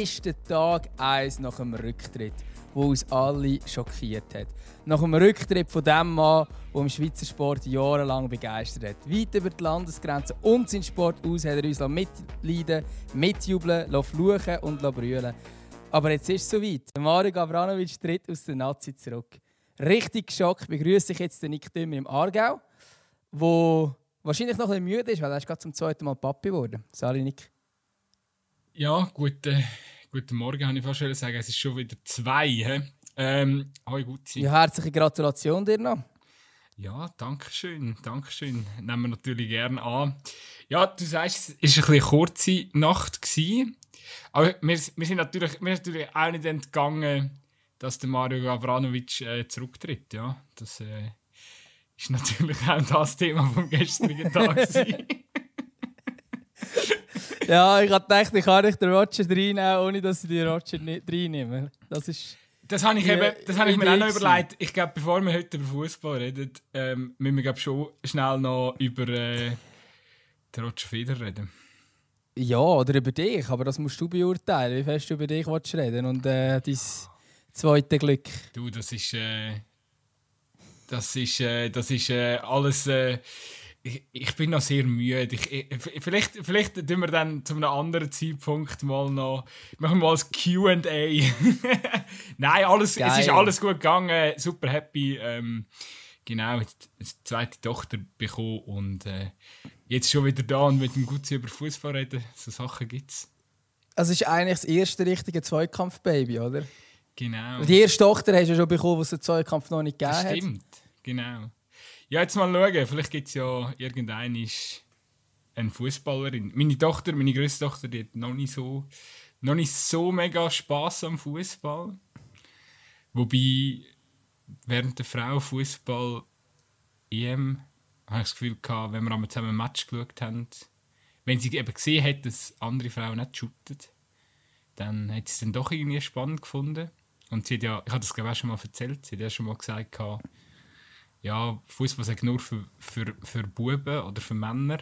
ist der Tag 1 nach dem Rücktritt, wo uns alle schockiert hat. Nach dem Rücktritt von dem Mann, der im Schweizer Sport jahrelang begeistert hat. Weit über die Landesgrenzen und seinen Sport aus hat er uns mitleiden, mitjubeln, fluchen und brüllen Aber jetzt ist es soweit. Mario Gavranovic tritt aus der Nazi zurück. Richtig geschockt begrüße ich jetzt den Nick Dümmer im Aargau, wo wahrscheinlich noch ein bisschen müde ist, weil er ist gerade zum zweiten Mal Papi geworden. Sorry, Nick. Ja, guten, guten Morgen, kann ich fast sagen. Es ist schon wieder zwei. He? Ähm, hoi, gut sein. Ja, herzliche Gratulation dir noch. Ja, danke schön, danke schön. Nehmen wir natürlich gerne an. Ja, du sagst, es war eine kurze Nacht. Gewesen, aber wir, wir, sind natürlich, wir sind natürlich auch nicht entgangen, dass der Mario Gavranovic äh, zurücktritt. Ja, das äh, ist natürlich auch das Thema vom gestrigen Tag. ja, ich habe gedacht, ich kann nicht den Roger reinnehmen, ohne dass ich den Roger nicht reinnehme. Das ist... Das habe ich, eben, das habe ich mir auch noch überlegt. Ich glaube, bevor wir heute über Fußball reden, ähm, müssen wir glaub, schon schnell noch über äh, den Roger Federer reden. Ja, oder über dich, aber das musst du beurteilen, wie fest du über dich willst reden und äh, dein zweites Glück. Du, das ist, äh, das ist, äh, das ist äh, alles äh, ich, ich, bin noch sehr müde. Ich, ich, vielleicht, vielleicht tun wir dann zu einem anderen Zeitpunkt mal noch machen wir mal ein QA. Nein, alles, es ist alles gut gegangen. Super happy. Ähm, genau, eine zweite Tochter bekommen und äh, jetzt schon wieder da und mit dem Gutzi über Fußball reden. So Sachen gibt es. Also, es ist eigentlich das erste richtige Zweikampf-Baby, oder? Genau. Die erste Tochter hast du ja schon bekommen, was den Zweikampf noch nicht gegeben hat. Stimmt, genau. Ja, jetzt mal schauen. Vielleicht gibt es ja irgendeine eine Fußballerin. Meine Tochter, meine größte Tochter, die hat noch nicht so, noch nicht so mega Spaß am Fußball. Wobei während der Frau Fußball EM habe ich das Gefühl gehabt, wenn wir einmal zusammen ein Match geschaut haben, wenn sie eben gesehen hat, dass andere Frauen nicht shooten, dann hat sie es dann doch irgendwie spannend gefunden. Und sie hat ja, ich habe das glaube ich auch schon mal erzählt, sie hat ja schon mal gesagt, gehabt, ja, Fußball sagt nur für, für, für Buben oder für Männer.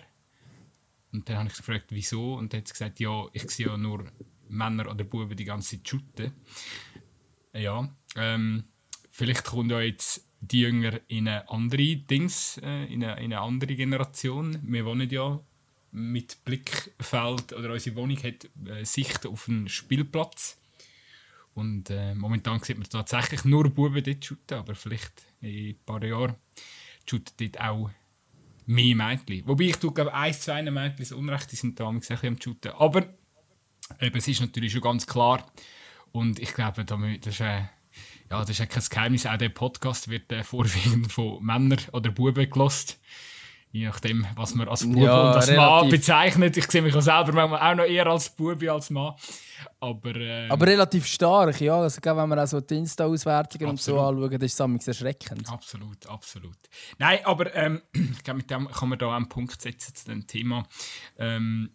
Und dann habe ich gefragt, wieso? Und dann hat sie gesagt, ja, ich sehe ja nur Männer oder Buben die ganze Zeit shooten. Ja, ähm, vielleicht kommt ja jetzt die Jünger in eine andere Dings, äh, in, eine, in eine andere Generation. Wir wohnen ja mit Blickfeld, oder unsere Wohnung hat äh, Sicht auf einen Spielplatz. Und äh, momentan sieht man tatsächlich nur Buben dort shooten, aber vielleicht in ein paar Jahren shooten dort auch mehr Mädchen. Wobei ich glaube ein, zwei Mädchen so Unrecht, die sind da ein bisschen am shooten. Aber eben, es ist natürlich schon ganz klar. Und ich glaube, das ist, äh, ja, das ist kein Geheimnis. Auch der Podcast wird äh, vorwiegend von Männern oder Buben gelost. Je nachdem, was man als Bube ja, und als relativ. Mann bezeichnet. Ich sehe mich auch selber manchmal auch noch eher als Bube als Mann. Aber, ähm, aber relativ stark, ja. Also, wenn man auch so die Insta-Auswertungen und so anschaut, das ist es erschreckend. Absolut, absolut. Nein, aber ähm, ich glaube, mit dem kann man da einen Punkt setzen zu dem Thema. Ähm,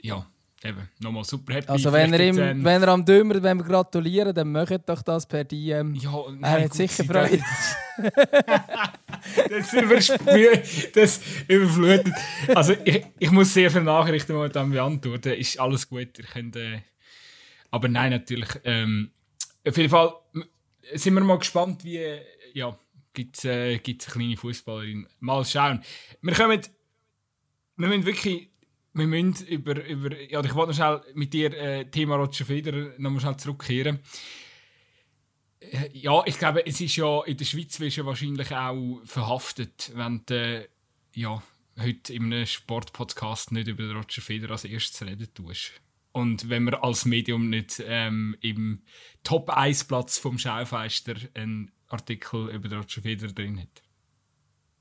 ja, eben, nochmal super happy. Also wenn er, ihm, wenn er am Dümmer wenn wir gratulieren, dann möchtet doch das per DM. Ja, nein, er hat sicher Freude. das, überspült, das überflutet. Also ich, ich muss sehr viele Nachrichten momentan beantworten. Ist alles gut, ihr könnt... Äh, aber nein, natürlich. Ähm, auf jeden Fall sind wir mal gespannt, wie... Ja, gibt es äh, eine kleine Fußballerin. Mal schauen. Wir kommen... Wir müssen wirklich wir müssen über, über ja, ich wollte noch schnell mit dir äh, Thema Roger Federer noch mal schnell zurückkehren. Äh, ja, ich glaube, es ist ja in der Schweiz wirst wahrscheinlich auch verhaftet, wenn du äh, ja, heute in einem Sportpodcast nicht über Roger Federer als erstes reden tust. Und wenn man als Medium nicht ähm, im Top-1-Platz vom Schaufenster einen Artikel über Roger Federer drin hat.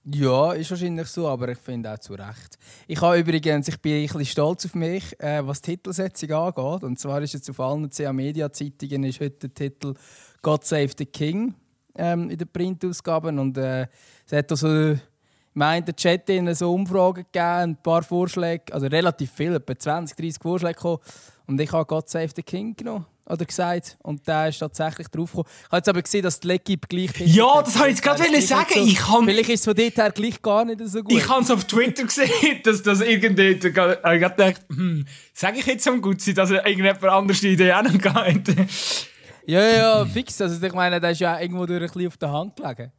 Ja, ist wahrscheinlich so, aber ich finde auch zu Recht. Ich habe übrigens, ich bin ein bisschen stolz auf mich, äh, was die Titelsetzung angeht. Und zwar ist jetzt auf allen CA Media Zeitungen ist heute der Titel God Save the King ähm, in den Printausgaben und äh, es hat also im einen Chat in so Umfragen gegeben, ein paar Vorschläge, also relativ viele, etwa 20, 30 Vorschläge gekommen. Und ich habe God Save the King genommen. Oder gesagt. Und der ist tatsächlich draufgekommen. Ich habe jetzt aber gesehen, dass die Legib gleich Ja, das habe ich jetzt gerade sagen. So, ich kann, vielleicht ist es von dort her gleich gar nicht so gut. Ich habe es auf Twitter gesehen, dass das irgendwie. Ich habe gedacht, hm, sage ich jetzt am Gutzi, dass er irgendjemand anders die Idee auch noch geht. ja, ja, fix. Also ich meine, der ist ja irgendwo durch ein bisschen auf der Hand gelegen.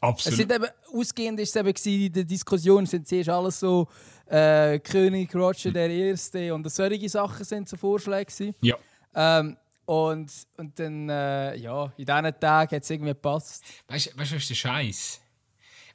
Absolut. Es sind eben, ausgehend ist es eben in der Diskussion sind zuerst alles so äh, König Roger der Erste und solche Sachen sind so Vorschläge gewesen. Ja. Ähm, und, und dann, äh, ja, in diesen Tagen hat es irgendwie gepasst. Weißt du, was ist der Scheiß?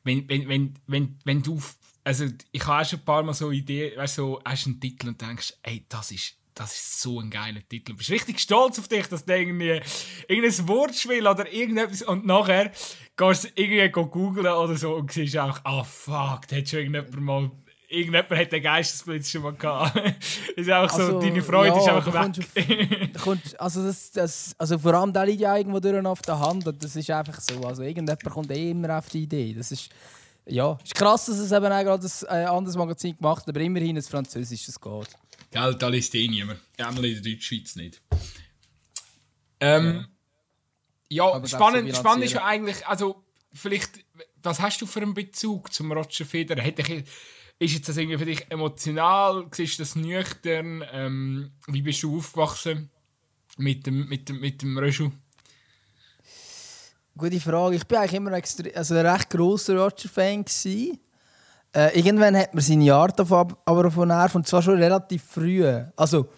Wenn, wenn, wenn, wenn, wenn du. Also, ich habe schon ein paar Mal so Ideen, weißt du, hast einen Titel und denkst, ey, das ist, das ist so ein geiler Titel. Du bist richtig stolz auf dich, dass du irgendwie irgendein Wortspiel oder irgendetwas und nachher gehst du irgendwie googeln oder so und siehst auch, ah oh, fuck, da hat schon irgendjemand mal irgendjemand hat den Geistesblitz schon mal gehabt. ist auch so, also, deine Freude ja, ist einfach weg. Auf, kommst, also, das, das, also vor allem, der liegt ja irgendwo durch auf der Hand und das ist einfach so. Also irgendjemand kommt eh immer auf die Idee. Das ist, ja, ist krass, dass es eben auch gerade ein äh, anderes Magazin gemacht hat, aber immerhin ein französisches geht. Gell, da liest eh niemand. Einmal in der Deutschschweiz nicht. Ähm, ja, ja spannend, spannend ist ja eigentlich, also vielleicht, was hast du für einen Bezug zum Roger Federer? Hätte ich ist jetzt das irgendwie für dich emotional? Ist das nüchtern? Ähm, wie bist du aufgewachsen mit dem, mit dem, mit dem Röschel? Gute Frage. Ich bin eigentlich immer also ein recht grosser Roger-Fan. Äh, irgendwann hat man seine Art aber von Nerv und zwar schon relativ früh. Also,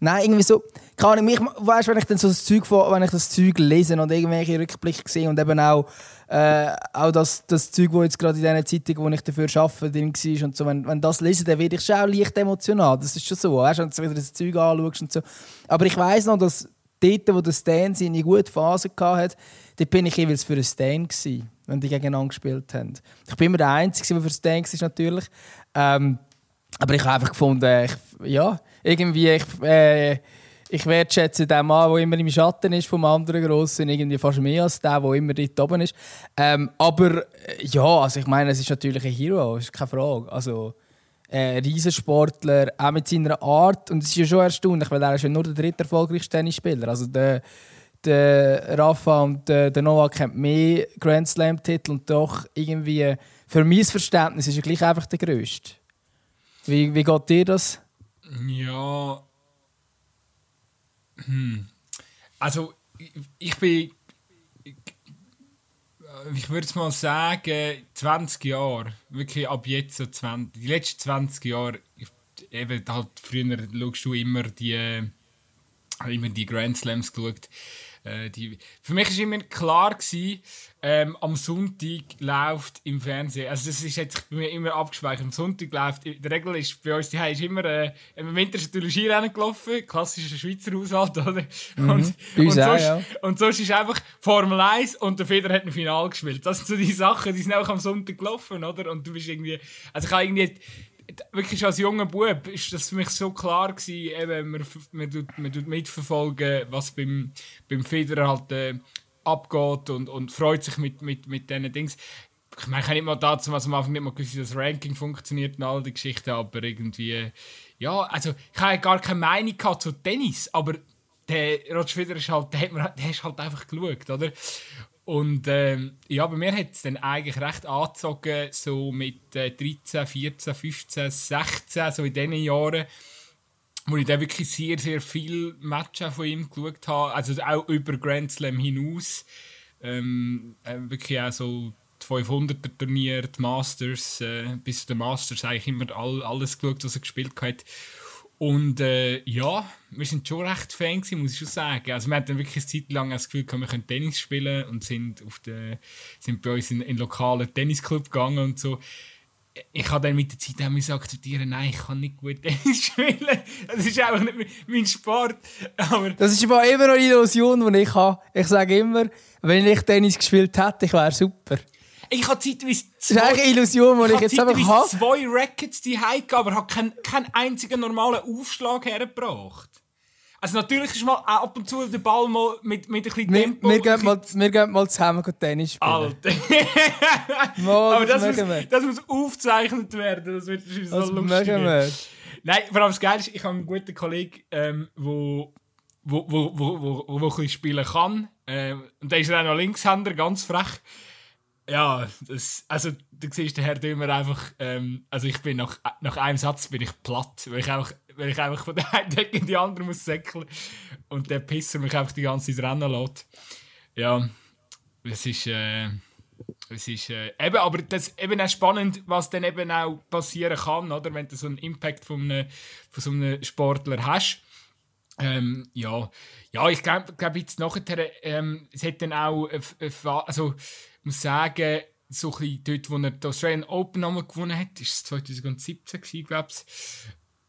nein, irgendwie so. Kann ich mich, weißt, wenn ich dann so das Zeug, wenn ich das Zeug lese und irgendwelche Rückblicke sehe und eben auch äh, auch das, das Zeug, das jetzt gerade in dieser Zeitung, wo ich dafür arbeite, drin war und so, wenn, wenn das lese, dann werde ich schon auch leicht emotional. Das ist schon so, weißt, wenn du wieder das Zeug anschaust und so. Aber ich weiss noch, dass dort, wo der Stan seine gute Phase hatte, bin ich jeweils für einen Stan gewesen, wenn die gegeneinander gespielt haben. Ich bin immer der Einzige, der für Stan war, natürlich. Ähm, aber ich habe einfach gefunden, ich, ja, irgendwie, ich, äh, ich wertschätze den Mann, der immer im Schatten ist vom anderen Grossen, irgendwie fast mehr als der, der immer dort oben ist. Ähm, aber äh, ja, also ich meine, es ist natürlich ein Hero, ist keine Frage. Also, äh, Riesensportler, auch mit seiner Art. Und es ist ja schon erstaunlich, weil er ist ja nur der dritte erfolgreichste Tennisspieler. Also der, der Rafa und der, der Novak haben mehr Grand Slam-Titel und doch irgendwie, für mein Verständnis, ist er gleich einfach der Größte. Wie, wie geht dir das? Ja. Also, ich bin. Ich würde mal sagen, 20 Jahre, wirklich ab jetzt so 20, die letzten 20 Jahre, eben halt früher schaust du immer die, immer die Grand Slams geschaut. Äh, die, für mich war immer klar, gewesen, ähm, am Sonntag läuft im Fernsehen, also das ist jetzt bei mir immer abgespeichert, am Sonntag läuft, in der Regel ist bei uns die ist immer, äh, im Winter ist natürlich Skirennen gelaufen, klassischer Schweizer Haushalt, oder? Mhm, und, und, sonst, ja. und sonst ist einfach Formel 1 und der Feder hat ein Final gespielt. Das sind so die Sachen, die sind auch am Sonntag gelaufen, oder? Und du bist irgendwie, also ich habe irgendwie wirklich als junger Bub ist das für mich so klar gewesen, eben, man, man, tut, man tut mitverfolgen, was beim, beim Federer halt äh, abgeht und, und freut sich mit, mit, mit diesen Dings. Ich meine, ich habe nicht mal dazu, was am Anfang nicht mal gewusst, wie das Ranking funktioniert und all die Geschichten, aber irgendwie, ja, also ich habe gar keine Meinung gehabt zu Tennis, aber der Roger Federer ist halt, der hat, der hast halt einfach geschaut, oder? Und ähm, ja, bei mir hat es dann eigentlich recht angezogen, so mit äh, 13, 14, 15, 16, so in diesen Jahren, wo ich dann wirklich sehr, sehr viele Matches von ihm geschaut habe, also auch über Grand Slam hinaus. Ähm, äh, wirklich auch so die 500er Turnier, die Masters, äh, bis zu den Masters eigentlich immer all, alles geschaut, was er gespielt hat. Und äh, ja, wir sind schon recht Fan gewesen, muss ich schon sagen. Also wir hatten wirklich eine Zeit lang das Gefühl, wir können Tennis spielen und sind, auf der, sind bei uns in, in lokalen Tennisclub gegangen und so. Ich habe dann mit der Zeit auch akzeptieren, nein, ich kann nicht gut Tennis spielen. Das ist einfach nicht mein Sport. Aber das ist aber immer noch eine Illusion, die ich habe. Ich sage immer, wenn ich Tennis gespielt hätte, ich wäre super. Ich habe zeitweise zwei... Das ist eine Illusion, die ich, ich jetzt einfach habe. zwei Rackets die gehabt, aber habe keinen, keinen einzigen normalen Aufschlag hergebracht. Also natürlich ist mal ab und zu der Ball mal mit, mit ein bisschen Tempo... Wir, wir, gehen, mal, wir gehen mal zusammen Tennis spielen. Alter. mal, aber das, das muss, das muss aufgezeichnet werden. Das wird so lustig. Nein, vor allem das Geile ist, ich habe einen guten Kollegen, ähm, wo wo, wo, wo, wo, wo, wo ein bisschen spielen kann. Äh, und dann ist er auch noch Linkshänder, ganz frech. Ja, das, also du siehst der Herr Dümmer einfach, ähm, also ich bin nach, nach einem Satz bin ich platt, weil ich einfach, weil ich einfach von der einen Decke in die andere muss säckeln und der Pisser mich einfach die ganze Zeit rennen lässt. Ja, es ist, äh, es ist äh, eben, aber das eben auch spannend, was dann eben auch passieren kann, oder, wenn du so einen Impact von, einem, von so einem Sportler hast. Ähm, ja. ja, ich glaube, glaub jetzt nachher, ähm, es hat dann auch, äh, also muss sagen, so ein dort, wo er die Australian Open nochmal gewonnen hat, ist es 2017 gewesen, glaube ich.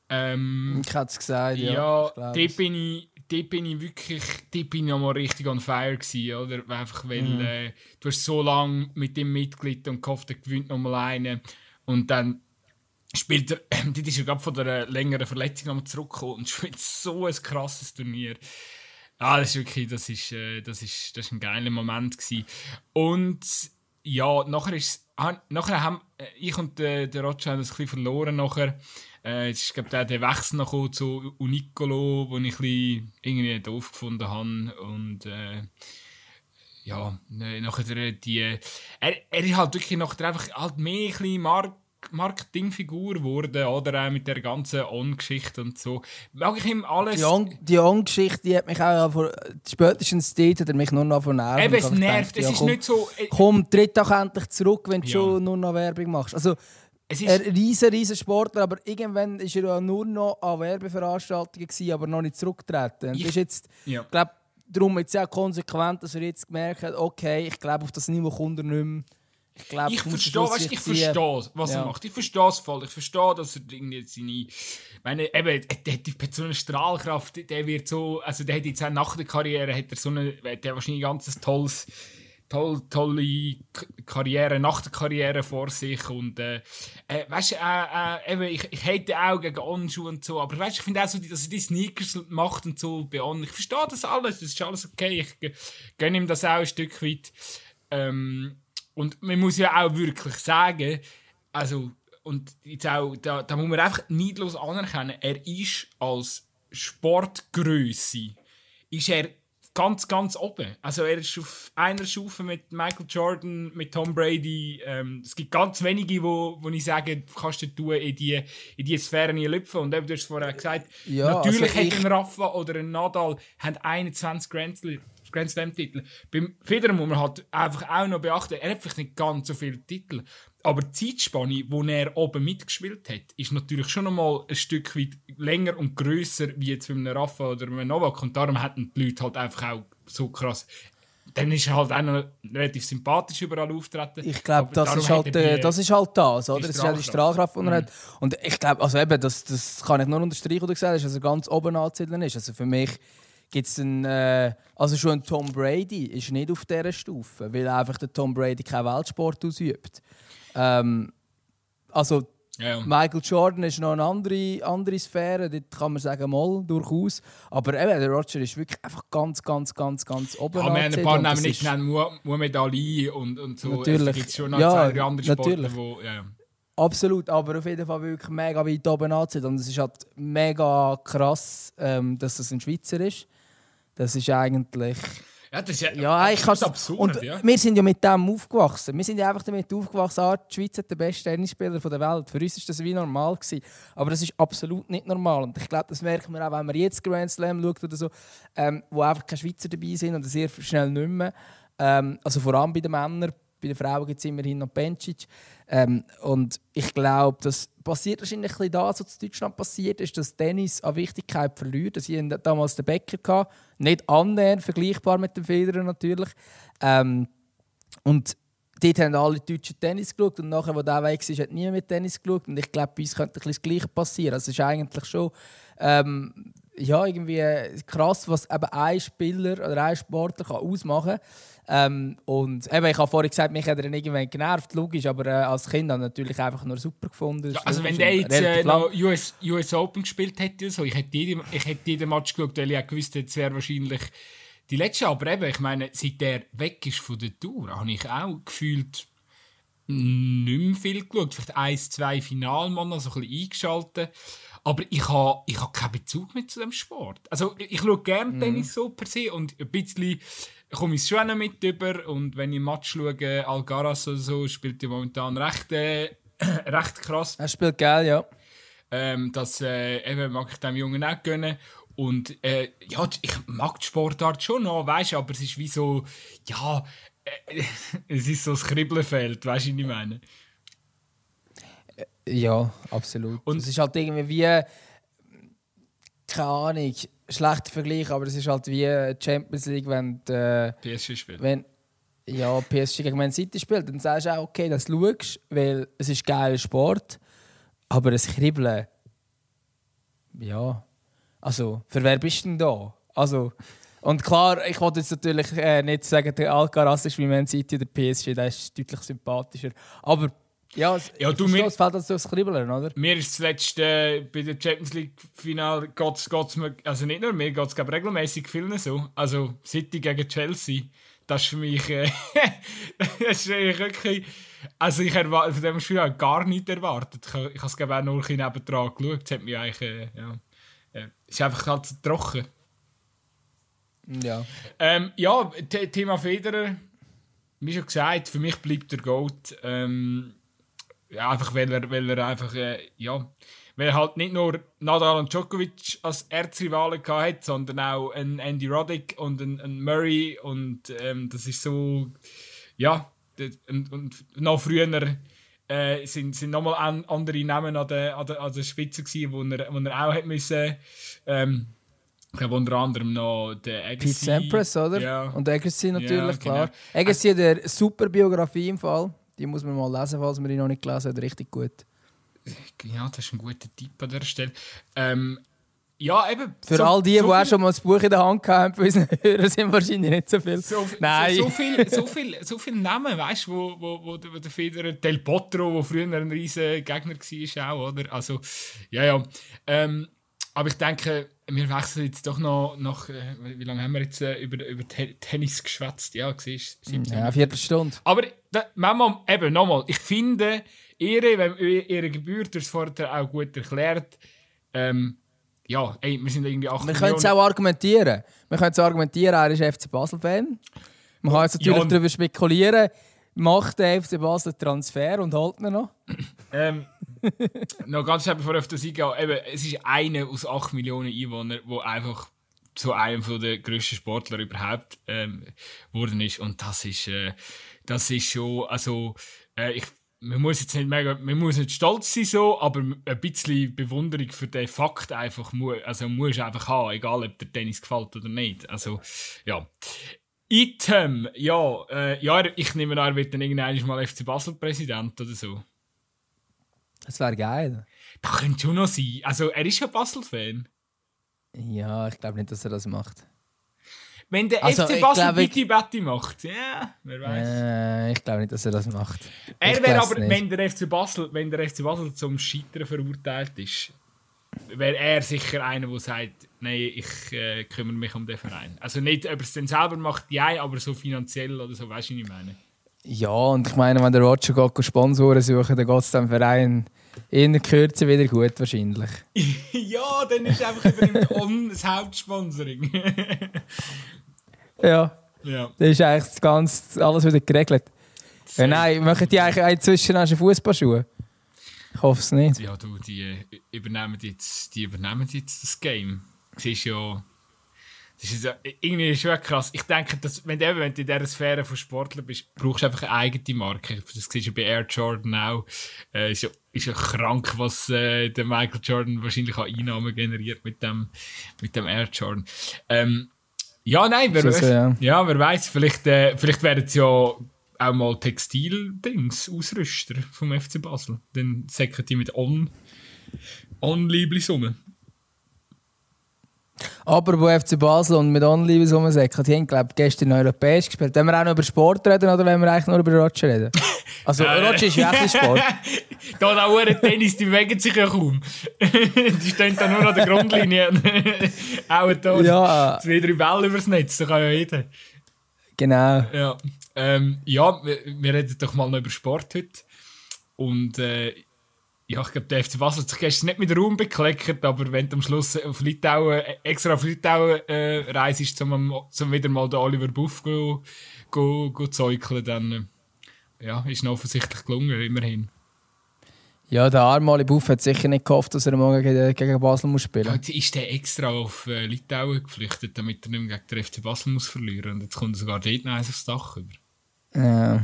Ähm, ich hätte es gesagt, ja. Ja, dort bin ich, dort bin ich wirklich, dort bin ich nochmal richtig on fire gewesen, oder? Einfach, weil mhm. äh, du hast so lange mit dem Mitglied und gehofft, er gewinnt nochmal einen und dann spielt er, äh, ist er gerade von der längeren Verletzung nochmal zurückgekommen und spielt so ein krasses Turnier. Ah, das ist wirklich, das ist, äh, das ist, das ist ein geiler Moment gewesen. Und ja, nachher ist, ah, nachher haben äh, ich und der, der Roger haben das ein bisschen verloren nachher. Äh, jetzt ist, glaube der, der Wechsel noch zu Unicolo, den ich ein bisschen irgendwie doof gefunden habe und äh, ja, nachher die, er, er ist halt wirklich nachher einfach halt mehr ein bisschen Mark Marketingfigur geworden, oder auch mit der ganzen On-Geschichte und so. Mag ich ihm alles... Die On-Geschichte, die hat mich auch vor, spätestens dort hat er mich nur noch von nerven. Eben, es nervt, es ja, ist komm, nicht so... Äh, komm, tritt doch endlich zurück, wenn du ja. schon nur noch Werbung machst. Also, es ist ein riesen, riesen Sportler, aber irgendwann war er ja nur noch an Werbeveranstaltungen, gewesen, aber noch nicht zurückgetreten. Ich, ist jetzt, ja. glaube darum jetzt auch konsequent, dass er jetzt gemerkt hat, okay, ich glaube, auf das Niveau kommt er nicht mehr. Ich, glaub, ich verstehe, weißt, ich verstehe, was ja. er macht. Ich verstehe es voll. Ich verstehe, dass er irgendwie seine, meine, eben, der hat so eine Strahlkraft. Der wird so, also der hat jetzt auch nach der Karriere hat er so eine, der wahrscheinlich ein ganz tolles, toll, tolle Karriere nach der Karriere vor sich und äh, äh, weißt du, äh, äh, eben, ich, ich hätte auch gegen Onschuh und so, aber weißt, ich finde auch so, dass er die Sneakers macht und so bei On. Ich verstehe das alles, das ist alles okay. Ich gönne ihm das auch ein Stück weit. Ähm, und man muss ja auch wirklich sagen, also, und jetzt auch, da, da muss man einfach neidlos anerkennen, er ist als Sportgröße, ist er ganz, ganz oben. Also er ist auf einer Stufe mit Michael Jordan, mit Tom Brady. Ähm, es gibt ganz wenige, wo, wo ich sage, kannst du tun, in die, in die Sphäre nie lüpfen. Und eben, du hast vorher gesagt, ja, natürlich also hat ein Rafa oder ein Nadal haben 21 Grand Slam Grand Slam-Titel. Beim Federer muss man halt einfach auch noch beachten, er hat vielleicht nicht ganz so viele Titel, aber die Zeitspanne, wo er oben mitgespielt hat, ist natürlich schon einmal ein Stück weit länger und grösser wie jetzt bei einem Rafa oder einem Novak. Und darum hätten die Leute halt einfach auch so krass dann ist er halt auch noch relativ sympathisch überall auftreten. Ich glaube, das, ist halt, äh, das ist halt das, oder? Das ist ja die Strahlkraft, die er mhm. hat. Und ich glaube, also eben, das, das kann ich nur unterstreichen, du gesagt hast, dass er ganz oben anzusiedeln ist. Also für mich gibt es einen, äh, also schon ein Tom Brady ist nicht auf dieser Stufe, weil einfach der Tom Brady keinen Weltsport ausübt. Ähm, also ja. Michael Jordan ist noch eine andere, andere Sphäre, dort kann man sagen, mal, durchaus. Aber eben, der Roger ist wirklich einfach ganz, ganz, ganz, ganz oben. Ja, wir haben ein paar Namen nicht genannt, Muhammad Ali und, und so. Natürlich. Es gibt schon noch ja, zwei andere Sportler, wo, ja. Absolut, aber auf jeden Fall wirklich mega weit oben anzieht. Und es ist halt mega krass, ähm, dass das ein Schweizer ist. Das ist eigentlich. Ja, das ist ja, ja ich absurd. Und ja. wir sind ja mit dem aufgewachsen. Wir sind ja einfach damit aufgewachsen, ah, die Schweiz hat den besten Tennisspieler der Welt. Für uns war das wie normal. Gewesen. Aber das ist absolut nicht normal. Und ich glaube, das merken wir auch, wenn man jetzt Grand Slam schaut oder so, ähm, wo einfach keine Schweizer dabei sind und sehr schnell nicht mehr. Ähm, also vor allem bei den Männern. Bei den Frauen gibt es immerhin noch Bencic. Ähm, und ich glaube, das passiert wahrscheinlich ein bisschen das, was in Deutschland passiert ist, dass Tennis an Wichtigkeit verliert. Dass ich damals den Bäcker hatte, nicht annähernd vergleichbar mit dem Federer natürlich. Ähm, und dort haben alle Deutschen Tennis geschaut und nachher, wo der weg ist, hat niemand mit Tennis geschaut. Und ich glaube, bei uns könnte ein das Gleiche passieren. Also es ist eigentlich schon ähm, ja, irgendwie krass, was eben ein Spieler oder ein Sportler kann ausmachen kann. Ähm, und eben, ich habe vorhin gesagt, mich hat er irgendwann genervt, logisch, aber äh, als Kind habe ich natürlich einfach nur super gefunden. Ja, also wenn der jetzt äh, noch US, US Open gespielt hätte, so, ich hätte jeden, ich hätte jeden Match geschaut, weil ich auch gewusst hätte, es wäre wahrscheinlich die letzte. Aber eben, ich meine, seit der weg ist von der Tour, habe ich auch gefühlt nicht mehr viel geschaut. Vielleicht ein, zwei Finalmann, so ein bisschen eingeschaltet. Aber ich habe ich ha keinen Bezug mehr zu dem Sport. Also ich, ich schaue gerne mhm. Tennis so per se und ein bisschen komme ich schon mit über und wenn ich ein Match schaue, Alcaraz oder so, spielt er momentan recht, äh, recht krass. Er spielt geil, ja. Ähm, das äh, eben mag ich dem Jungen auch gönnen. Und äh, ja, ich mag die Sportart schon noch, weißt aber es ist wie so, ja, äh, es ist so das Kribbelfeld, weißt du, was ich meine? Ja, absolut. Und es ist halt irgendwie wie, keine Ahnung, schlechter Vergleich, aber es ist halt wie Champions League, wenn äh, PSG spielt. Wenn, ja, PSG gegen Man City spielt, dann sagst du auch, okay, das schaust, weil es ist geiler Sport, aber das Kribbeln, ja, also, für wer bist du denn da? Also, und klar, ich wollte jetzt natürlich äh, nicht sagen, der Alcaraz ist wie Man City oder PSG, der ist deutlich sympathischer, aber ja, ja du mir, es fällt das Kribbeln, oder? Mir ist das letzte äh, bei der Champions League Final geht's, geht's mir, also nicht nur mir, geht es regelmäßig vielen so. Also City gegen Chelsea, das ist für mich, äh, das ist wirklich, also ich erwarte von dem Spiel auch gar nichts erwartet. Ich, ich habe es auch nur ein nebendran geschaut, es hat mich eigentlich, äh, ja, äh, ist einfach halt trocken. Ja. Ähm, ja, Thema Federer, wie schon gesagt, für mich bleibt der Gold. Ähm, ja, einfach weil er, weil er einfach, äh, ja, weil er halt nicht nur Nadal und Djokovic als Erzrivalen hat, sondern auch ein Andy Roddick und ein, ein Murray und ähm, das ist so, ja, und, und noch früher äh, sind, sind nochmal an, andere Namen an der, an der, an der Spitze gewesen, wo er, wo er auch hat müssen, ähm, ich habe unter anderem noch den Agassi. Pete Sampras, oder? Ja. Und Agassi natürlich, ja, genau. klar. Agassi hat eine super Biografie im Fall. Die muss man mal lesen, falls man die noch nicht gelesen hat. Richtig gut. Ja, das ist ein guter Tipp an dieser Stelle. Ähm, ja, eben. Für so, all die, so die auch schon mal das Buch in der Hand haben, für unsere Hörer sind wahrscheinlich nicht so viel. So, Nein. So, so, viel, so, viel, so viele Namen, weißt du, wo, wo, wo, der Federer, Del Potro, der früher ein riesiger Gegner war, auch, oder? Also, ja, ja. Ähm, aber ich denke, wir wechseln jetzt doch noch nach, äh, wie lange haben wir jetzt äh, über, über Tennis geschwätzt? Ja, siehst du? Ja, eine Viertelstunde. Aber da, manchmal, eben nochmal, ich finde, ihre, ihre Gebühr, du hast vorher auch gut erklärt, ähm, ja, ey, wir sind irgendwie 8 Wir können es auch argumentieren. Wir können es argumentieren, er ist FC Basel-Fan. Man kann jetzt natürlich ja, darüber spekulieren, macht der FC Basel Transfer und holt ihn noch? ähm, noch ganz schnell bevor ich auf das eingehe, eben, es ist einer aus 8 Millionen Einwohnern, der einfach zu einem der grössten Sportler überhaupt ähm, ist. Und das ist, äh, das ist schon, also, äh, ich, man muss jetzt nicht mega, man muss nicht stolz sein so, aber ein bisschen Bewunderung für den Fakt einfach mu also muss einfach haben, egal ob der Tennis gefällt oder nicht. Also, ja. Item, ja, äh, ja, ich nehme an, er wird dann irgendwann mal FC Basel Präsident oder so. Das wäre geil. Das könnte schon noch sein. Also, er ist ja Basel-Fan. Ja, ich glaube nicht, dass er das macht. Wenn der also, FC Basel Bitti Betty macht, ja, wer weiß. Äh, ich glaube nicht, dass er das macht. Er wäre aber, nicht. wenn der FC Basel, wenn der FC Basel zum Scheitern verurteilt ist, wäre er sicher einer, der sagt, nein, ich äh, kümmere mich um den Verein. Also nicht, ob er es dann selber macht, ja, aber so finanziell oder so, weißt du, was ich meine? Ja, und ich meine, wenn der Roger geht Sponsoren suchen, dann geht es dem Verein in der Kürze wieder gut wahrscheinlich. ja, dann ist einfach über das Hauptsponsoring. ja. ja. Das ist eigentlich das ganze, alles wieder geregelt. Ja, nein, machen die eigentlich inzwischen auch schon Fußballschuhe? Ich hoffe es nicht. Ja, du, die übernehmen jetzt, die übernehmen jetzt das Game. Siehst ja das ist irgendwie schon krass. Ich denke, dass, wenn, du, wenn du in dieser Sphäre von Sportlern bist, brauchst du einfach eine eigene Marke. Das siehst du bei Air Jordan auch. Äh, ist, ja, ist ja krank, was äh, der Michael Jordan wahrscheinlich an Einnahmen generiert mit dem, mit dem Air Jordan. Ähm, ja, nein, wer, so, ja. ja. wer weiß, vielleicht, äh, vielleicht werden es ja auch mal Textil-Dings, Ausrüster vom FC Basel. Dann säcken die mit On, On Liebli-Summe. Aber wo FC Basel und mit so sagen, die haben glaube ich, gestern europäisch gespielt. Wenn wir auch noch über Sport reden oder wenn wir eigentlich nur über Roger reden? Also Roger ist wirklich Sport. da da auch Tennis, die bewegen sich ja kaum. die stehen da nur an der Grundlinie. auch da ja. zwei, drei Bälle übers Netz, da kann ja jeder. Genau. Ja, ähm, ja wir, wir, reden doch mal noch über Sport heute. Und äh, ja, ich glaube, der FC Basel hat sich gestern nicht mit Raum bekleckert, aber wenn du am Schluss auf Litauen, extra auf Litauen äh, reist, um, um wieder mal den Oliver Buff zu go, go zeugeln, dann äh, ja, ist noch offensichtlich gelungen, immerhin. Ja, der arme Buff hat sicher nicht gehofft, dass er morgen gegen, Basel muss spielen muss. Ja, ist der extra auf äh, Litauen geflüchtet, damit er nicht mehr gegen den FC Basel muss verlieren Und jetzt kommt er sogar dort noch aufs Dach über. Ja.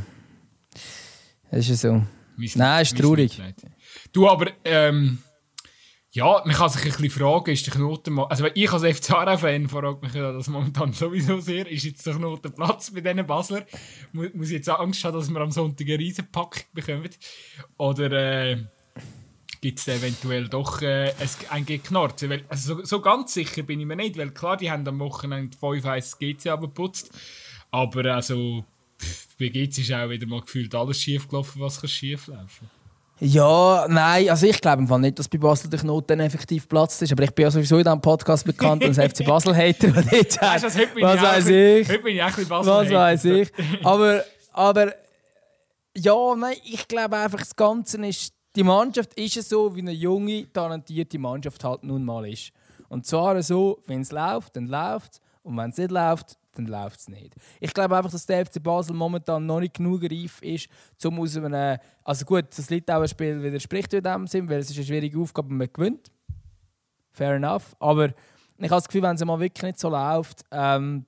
Das ist so. Mein, Nein, ist traurig. Du, aber, ähm, ja, man kann sich ein bisschen fragen, ist der Knoten mal. Also, ich als FC fan frage mich das momentan sowieso sehr. Ist jetzt der Knoten Platz bei diesen Basler? Muss, muss ich jetzt Angst haben, dass wir am Sonntag eine Riesenpackung bekommen? Oder, äh, gibt es eventuell doch äh, ein Geknarze. Weil, also so, so, ganz sicher bin ich mir nicht, weil klar, die haben am Wochenende 5-1 GC abgeputzt, aber also bei GC ist auch wieder mal gefühlt alles schief gelaufen, was kann schief ja, nein, also ich glaube nicht, dass bei Basel der Knoten effektiv platzt ist. Aber ich bin ja sowieso in diesem Podcast bekannt als FC Basel-Hater. was weiß ich? Heute bin ich auch Basel Was weiß ich? Aber, aber ja, nein, ich glaube einfach, das Ganze ist die Mannschaft ist es so, wie eine junge, talentierte Mannschaft halt nun mal ist. Und zwar so, wenn es läuft, dann läuft es. Und wenn es nicht läuft, dann läuft es nicht. Ich glaube einfach, dass der FC Basel momentan noch nicht genug reif ist, um aus einem. Also gut, das Litauen-Spiel widerspricht in dem Sinn, weil es ist eine schwierige Aufgabe man gewinnt. Fair enough. Aber ich habe das Gefühl, wenn es mal wirklich nicht so läuft, ähm,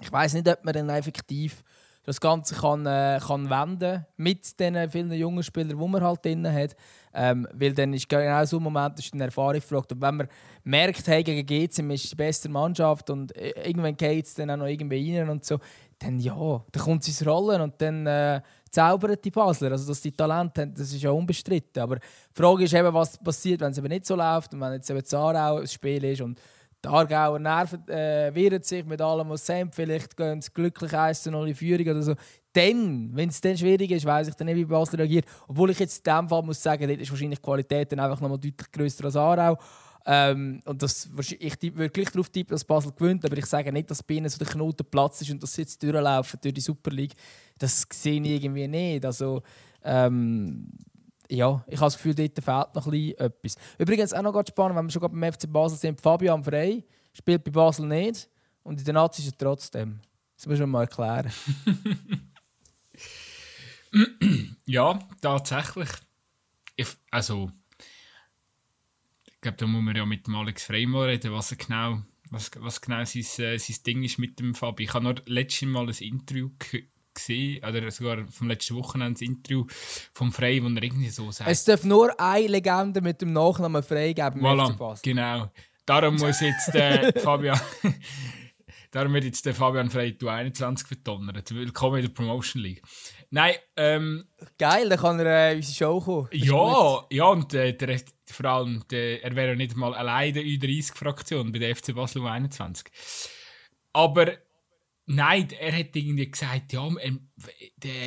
ich weiß nicht, ob man dann effektiv das Ganze kann, äh, kann wenden mit den vielen jungen Spielern, die man halt drin hat. Ähm, weil dann ist genau so ein Moment, ist eine Erfahrung gefragt. Und wenn man merkt, hey, gegen GC ist die beste Mannschaft und äh, irgendwann geht es dann auch noch irgendwie rein und so, dann ja, dann kommt es ins Rollen und dann äh, zaubern die Basler. Also, dass die Talente haben, das ist ja unbestritten. Aber die Frage ist eben, was passiert, wenn es eben nicht so läuft und wenn jetzt eben Zarau ein Spiel ist und die Aargauer nerven, äh, wehren sich mit allem, was sie haben. Vielleicht gehen sie glücklich 1 0 in Führung oder so. Dann, wenn es dann schwierig ist, weiß ich dann nicht, wie Basel reagiert. Obwohl ich jetzt in diesem Fall muss sagen, dort ist wahrscheinlich die Qualität dann einfach noch mal deutlich grösser als Aarau. Ähm, und das, ich tippe wirklich darauf tippen, dass Basel gewinnt, aber ich sage nicht, dass bei ihnen so der Knoten Platz ist und dass sie jetzt durchlaufen durch die Super League. Das sehe ich irgendwie nicht. Also, ähm, ja, ich habe das Gefühl, dort fehlt noch ein etwas. Übrigens auch noch spannend, wenn wir schon beim FC Basel sind, Fabian Frey spielt bei Basel nicht und in der Nazi ist er trotzdem. Das muss man mal erklären. ja, tatsächlich. Ich, also, ich glaube, da muss man ja mit dem Alex Frey mal reden, was genau, was, was genau sein, äh, sein Ding ist mit dem Fabi. Ich habe noch letztes Mal ein Interview gesehen, oder sogar vom letzten Wochenende ein Interview vom Frey, wo er irgendwie so sagt. Es darf nur eine Legende mit dem Nachnamen Frey geben. Voilà, genau. Darum muss jetzt äh, Fabian. Darum wird jetzt der Fabian Frey 21 verdonnert. Willkommen in der Promotion League. Nein, ähm, Geil, dann kann er äh, in unsere Show kommen. Ja, ja, und äh, der, vor allem, der, er wäre ja nicht mal alleine in der U30-Fraktion bei der FC Basel 21. Aber Nein, er hat irgendwie gesagt, ja, ähm,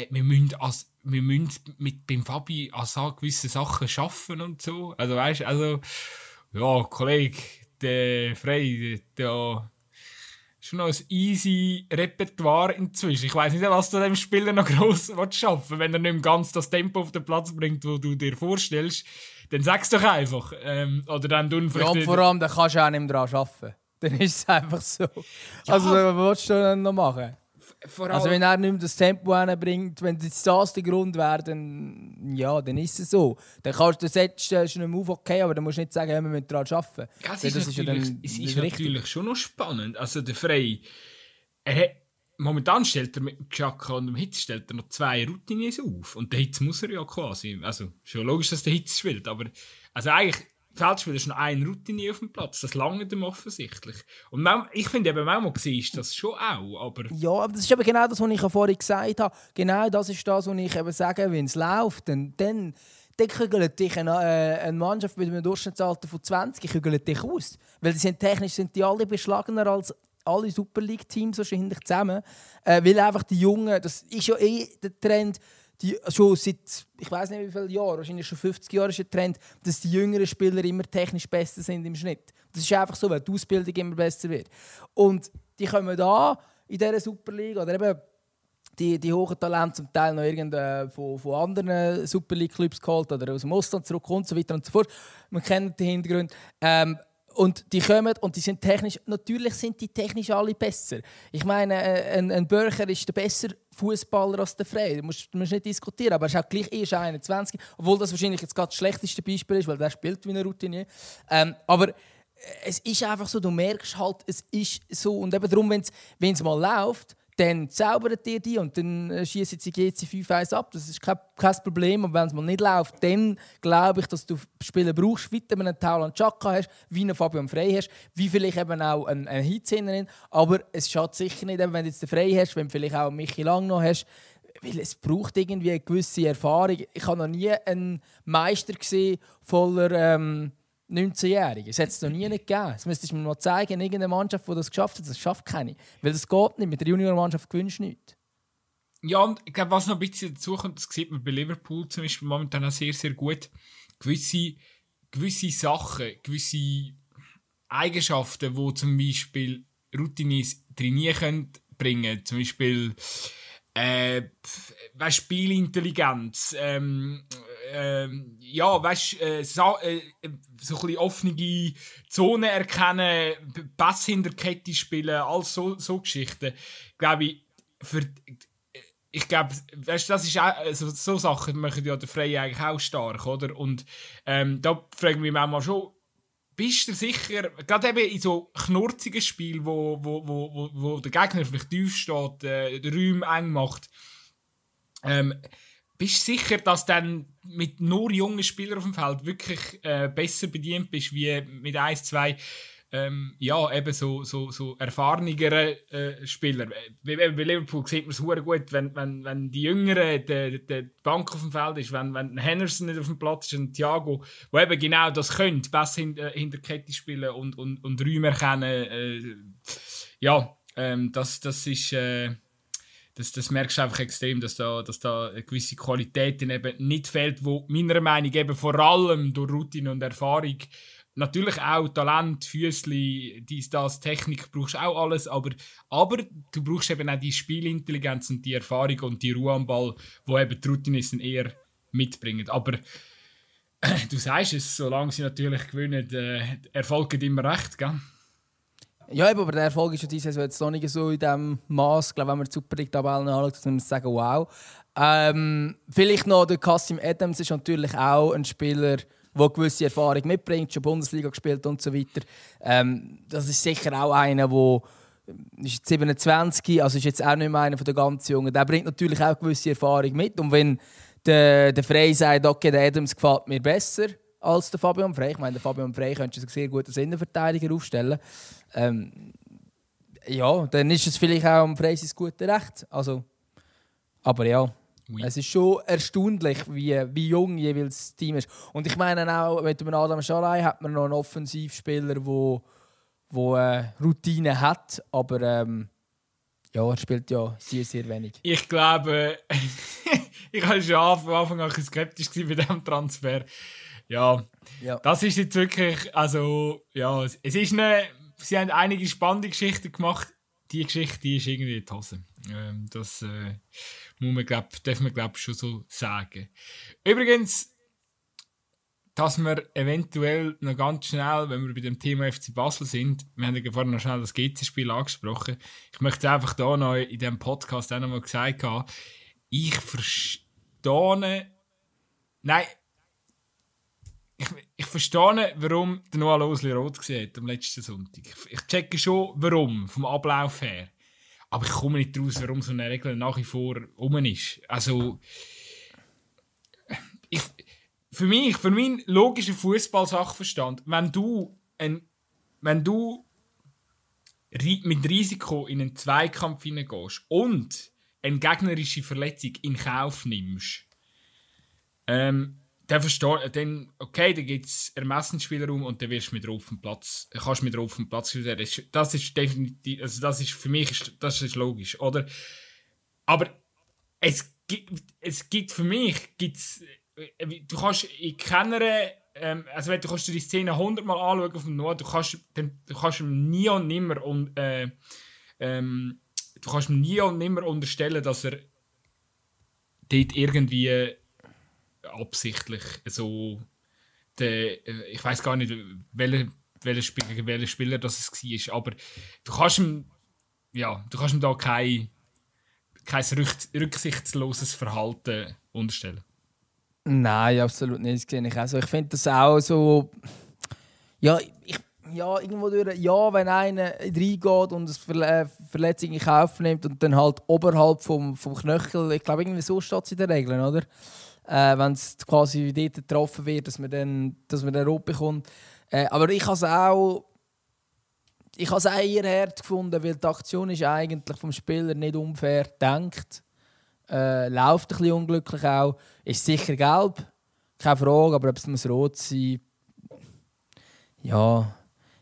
wir müssen, als, wir müssen mit, beim Fabi an so gewisse Sachen schaffen und so. Also weißt also, ja, Kollege, der Frey, der schon noch ein easy Repertoire inzwischen. Ich weiß nicht, was du dem Spieler noch gross schaffen wenn er nicht ganz das Tempo auf den Platz bringt, wo du dir vorstellst. Dann sag's doch einfach. Ähm, oder dann vielleicht. Ja, und vor allem, dann kannst du auch nicht mehr daran arbeiten. Dann ist es einfach so. Ja. Also, was willst du dann noch machen? also, wenn er nicht mehr das Tempo bringt, wenn jetzt das der Grund wäre, dann, ja, dann ist es so. Dann kannst du, setzt du nicht mehr auf, okay, aber dann musst du nicht sagen, wir müssen daran arbeiten. Ja, es ist, das ist, natürlich, ja dann, es ist natürlich schon noch spannend. Also, der Frey, hat, momentan stellt er mit dem Chaka und dem Hitz stellt er noch zwei Routiniers auf. Und der Hitz muss er ja quasi. Also, schon logisch, dass der Hitz spielt, aber also eigentlich Feldspieler ist noch ein Routinier auf dem Platz. Das lange dem offensichtlich. Und ich finde eben, manchmal ist das schon auch. Aber ja, aber das ist eben genau das, was ich vorhin gesagt habe. Genau das ist das, was ich eben sage, wenn es läuft, dann, dann, dann kügelt dich eine, äh, eine Mannschaft mit einem Durchschnittsalter von 20 kügelt dich aus. Weil die sind technisch sind die alle beschlagener als alle Super League-Teams wahrscheinlich zusammen. Äh, weil einfach die Jungen, das ist ja eh der Trend, die, schon seit, ich weiß nicht wie viele Jahren, wahrscheinlich schon 50 Jahre ist ein Trend, dass die jüngeren Spieler immer technisch besser sind im Schnitt. Das ist einfach so, weil die Ausbildung immer besser wird. Und die kommen da in dieser Superliga oder eben die, die hohen Talente zum Teil noch irgend, von, von anderen Super League-Clubs geholt oder aus dem Ausland zurück und so weiter und so fort. Man kennt den Hintergrund. Ähm, und die kommen und die sind technisch, natürlich sind die technisch alle besser. Ich meine, äh, ein, ein Bürger ist der bessere Fußballer als der Frey. Du musst, du nicht diskutieren, aber er ist auch gleich erst 21, obwohl das wahrscheinlich jetzt gerade das schlechteste Beispiel ist, weil der spielt wie eine Routine. Ähm, aber es ist einfach so, du merkst halt, es ist so. Und eben darum, wenn es mal läuft, dann zaubern die die und dann äh, schießen sie GC 5-1 ab. Das ist kein, kein Problem. Und wenn es mal nicht läuft, dann glaube ich, dass du Spieler brauchst, wie du einen Taulan Chaka hast, wie einen Fabian Frey hast, wie vielleicht eben auch einen, einen Hitzhinnerin. Aber es schadet sicher nicht, wenn du jetzt den Frei hast, wenn du vielleicht auch Michi Lang noch hast. Weil es braucht irgendwie eine gewisse Erfahrung. Ich habe noch nie einen Meister gesehen voller... Ähm, 19-Jährige. Das hat es noch nie nicht gegeben. Das müsstest du mir mal zeigen, irgendeine Mannschaft, die das geschafft hat. Das schafft keine. Weil das geht nicht. Mit der Juniormannschaft gewinnst du nichts. Ja, und ich glaube, was noch ein bisschen dazu kommt, das sieht man bei Liverpool zum Beispiel momentan auch sehr, sehr gut. Gewisse, gewisse Sachen, gewisse Eigenschaften, die zum Beispiel Routines trainieren können, bringen. Zum Beispiel äh, weißt, Spielintelligenz, ähm, ähm, ja, weißt äh, so, äh, so ein offene Zonen erkennen, Pass hinter Kette spielen, all so, so Geschichten. Glaube ich, für, ich glaube, weißt, das ist auch, also, so Sachen machen ja der Freie eigentlich auch stark, oder? Und ähm, da frage ich mich manchmal schon, bist du sicher, gerade eben in so knurzigen Spielen, wo, wo, wo, wo, der Gegner vielleicht tief steht, äh, den Räume eng macht, ähm, bist du sicher, dass du dann mit nur jungen Spielern auf dem Feld wirklich äh, besser bedient bist, wie mit 1, 2 ähm, ja, eben so, so, so erfahrenere äh, Spieler. Bei, bei Liverpool sieht man es gut, wenn, wenn, wenn die Jüngeren die, die Bank auf dem Feld ist, wenn, wenn Henderson nicht auf dem Platz ist und Thiago, wo eben genau das können, besser äh, hinter Kette spielen und, und, und Räume erkennen. Äh, ja, ähm, das, das ist... Äh, das, das merkst du einfach extrem, dass da, dass da eine gewisse Qualität eben nicht fehlt, wo meiner Meinung nach eben vor allem durch Routine und Erfahrung Natürlich auch Talent, Füßli, dies, das, Technik brauchst auch alles, aber, aber du brauchst eben auch die Spielintelligenz und die Erfahrung und die Ruhe am Ball, wo eben die Routinisten eher mitbringen. Aber äh, du sagst es, solange sie natürlich gewinnen, äh, Erfolg immer recht, gell? Ja, aber der Erfolg ist ja diese Saison jetzt noch nicht so in dem Maß, glaube wenn man die Super League-Tabellen anschaut, dass man sagen, wow. Ähm, vielleicht noch der Kasim Adams ist natürlich auch ein Spieler, der gewisse Erfahrung mitbringt, schon Bundesliga gespielt und so weiter. Ähm, das ist sicher auch einer, der ist 27, also ist jetzt auch nicht mehr einer der ganz Jungen. Der bringt natürlich auch gewisse Erfahrung mit. Und wenn der, der Frey sagt, okay, der Adams gefällt mir besser als der Fabian Frey, ich meine, der Fabian Frey könnte sich sehr gut als Innenverteidiger aufstellen. Ähm, ja, dann ist es vielleicht auch am Frey sein gutes Recht. Also, aber ja. Oui. Es ist schon erstaunlich, wie, wie jung jeweils das Team ist. Und ich meine auch, mit dem Adam Schalay hat man noch einen Offensivspieler, der wo, wo, äh, Routine hat, aber ähm, ja, er spielt ja sehr, sehr wenig. Ich glaube, ich war schon von Anfang an skeptisch bei diesem Transfer. Ja, ja, das ist jetzt wirklich, also, ja, es ist eine, sie haben einige spannende Geschichten gemacht. Die Geschichte die ist irgendwie in die Hose. Ähm, das, äh, muss man, glaub, darf man glaube schon so sagen. Übrigens, dass wir eventuell noch ganz schnell, wenn wir bei dem Thema FC Basel sind, wir haben ja vorhin noch schnell das GC-Spiel angesprochen. Ich möchte einfach da noch in diesem Podcast auch noch mal gesagt haben, ich verstehe, nein, ich, ich verstehe, warum der Noah Losli rot gesehen am letzten Sonntag. Ich, ich checke schon, warum, vom Ablauf her. Aber ich komme nicht daraus, warum so eine Regel nach wie vor um ist. Also, ich, für mich, für meinen logischen Fußball-Sachverstand, wenn du, ein, wenn du mit Risiko in einen Zweikampf hineingehst und eine gegnerische Verletzung in Kauf nimmst, ähm, dann versteht, dann, okay, dann gibt es Ermessensspielraum und dann wirst du mit drauf Platz, kannst mit drauf Platz das, das ist definitiv, also das ist für mich, das ist logisch, oder? Aber es gibt, es gibt für mich, gibt's, äh, du kannst in keiner, ähm, also wenn du kannst dir die Szene hundertmal anschauen auf dem Nord, du kannst, dann, du kannst nie und nimmer und, äh, ähm, du kannst mir nie und nimmer unterstellen, dass er dort irgendwie absichtlich so der, äh, ich weiß gar nicht, welcher welcher Spieler, welcher Spieler das war, aber du kannst ihm, ja, du kannst ihm da kein, kein rücksichtsloses Verhalten unterstellen. Nein, absolut nicht. Das ich auch so. Ich finde das auch so. Ja, ich, ja, irgendwo durch. Ja, wenn einer reingeht und eine Verletzung in Kauf nimmt und dann halt oberhalb vom, vom Knöchel, ich glaube, irgendwie so steht es in den Regeln, oder? Äh, wenn es quasi dort getroffen wird, dass man dann, dass man dann rot bekommt. Äh, aber ich habe es auch. Ich habe es auch eher hart gefunden, weil die Aktion ist eigentlich vom Spieler nicht unfair gedacht. Äh, läuft ein bisschen unglücklich auch. Ist sicher gelb, keine Frage, aber ob es muss rot sein ja,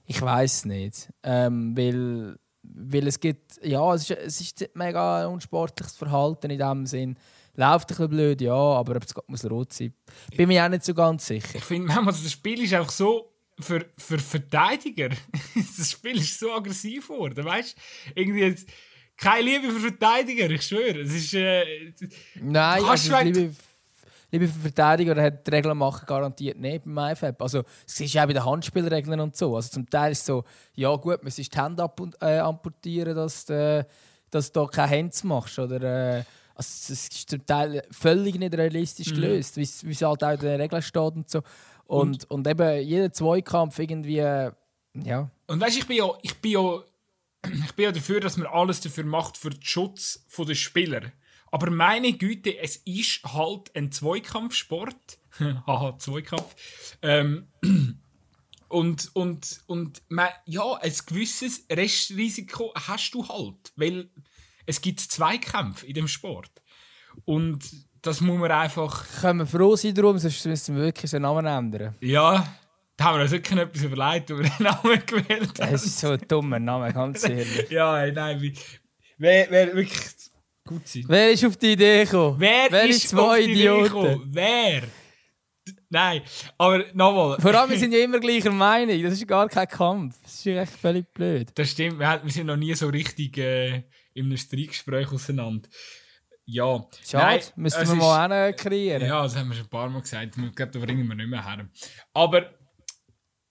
ich weiß nicht. Ähm, weil, weil es gibt, ja, es ist, es ist mega unsportliches Verhalten in dem Sinn. Läuft ein bisschen blöd, ja, aber ob es muss rot sein, bin mir auch nicht so ganz sicher. Ich finde, das Spiel ist einfach so für, für Verteidiger. das Spiel ist so aggressiv geworden, weißt du? Irgendwie jetzt, keine Liebe für Verteidiger, ich schwöre. Es ist. Äh, Nein, also Liebe, Liebe für Verteidiger hat die Regeln machen garantiert nicht beim IFAB. Also, es ist auch bei den Handspielregeln und so. Also, zum Teil ist es so, ja, gut, man muss die Hände äh, amputieren, dass, äh, dass du da keine Hände machst. Oder, äh, also, es ist zum Teil völlig nicht realistisch mhm. gelöst, wie es halt auch in den Regeln steht und so. Und, und, und eben jeder Zweikampf irgendwie, ja. Und weißt du, ich bin ja, ich bin ja, ich bin ja dafür, dass man alles dafür macht für den Schutz der Spieler. Aber meine Güte, es ist halt ein Zweikampfsport. Haha, Zweikampf. Ähm, und, und, und ja, ein gewisses Restrisiko hast du halt. Weil es gibt Zweikämpfe in dem Sport. Und das muss man einfach. Können wir froh sein darum, sonst müssen wir wirklich den Namen ändern. Ja, da haben wir uns wirklich etwas überlegt, wo wir den Namen gewählt haben. Das ist so ein dummer Name, ganz ehrlich. ja, nein, wie, wer, wer wirklich gut sein. Wer ist auf die Idee gekommen? Wer wer ist zwei auf die Idee gekommen? Wer? Nein, aber nochmal. Vor allem, wir sind ja immer gleicher Meinung. Das ist gar kein Kampf. Das ist echt völlig blöd. Das stimmt. Wir sind noch nie so richtig äh, in einem Streitgespräch auseinander. Ja. Schade, Nein, müssten wir mal ist, kreieren. Ja, das haben wir schon ein paar Mal gesagt. Ich glaube, da bringen wir nicht mehr her. Aber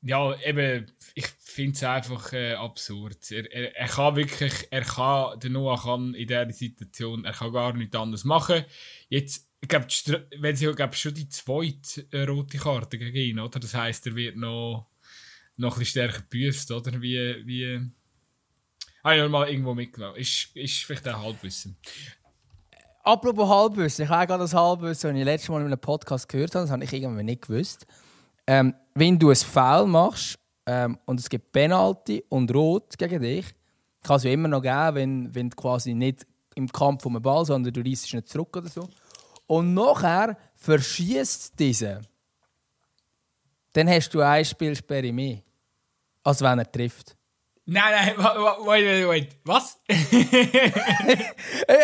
ja, eben, ich finde es einfach äh, absurd. Er, er, er, kann wirklich, er kann, der Noah kann in dieser Situation, er kann gar nichts anderes machen. Jetzt, ich glaube, wenn sie glaub, schon die zweite äh, rote Karte gegen ihn, oder? Das heisst, er wird noch, noch ein bisschen stärker gebüßt, oder? Wie, wie, habe ich mal irgendwo mitgenommen. Ist, ist vielleicht ein Halbwissen. Apropos Halbwissen, ich habe gerade das Halbwissen, das ich letztes Mal in einem Podcast gehört habe, das habe ich irgendwie nicht gewusst. Ähm, wenn du ein Foul machst ähm, und es gibt Penalty und Rot gegen dich, kann es ja immer noch geben, wenn, wenn du quasi nicht im Kampf um den Ball, sondern du reißt nicht zurück oder so. Und nachher verschießt diese. Dann hast du ein Spielsperre mehr, als wenn er trifft. Nein, nein, wait, wait, wait. Was? wenn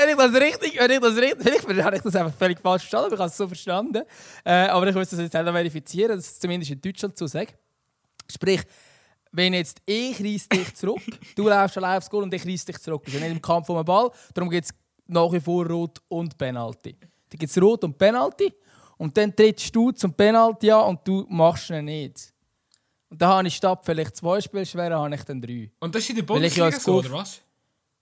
ich das richtig, wenn ich das richtig, vielleicht habe ich das einfach völlig falsch verstanden, aber ich habe es so verstanden. Äh, aber ich muss das jetzt selber verifizieren, dass es zumindest in Deutschland so sagt. Sprich, wenn jetzt ich reiss dich zurück, du läufst allein aufs Goal und ich reiss dich zurück. Das ist nicht im Kampf um den Ball, darum gibt es nach wie vor Rot und Penalty. Dann gibt es Rot und Penalty und dann trittst du zum Penalty an und du machst ihn nicht. Und dann habe ich statt vielleicht zwei Spielschwere, habe ich dann drei. Und das ist in der Bundesliga ja so, oder was?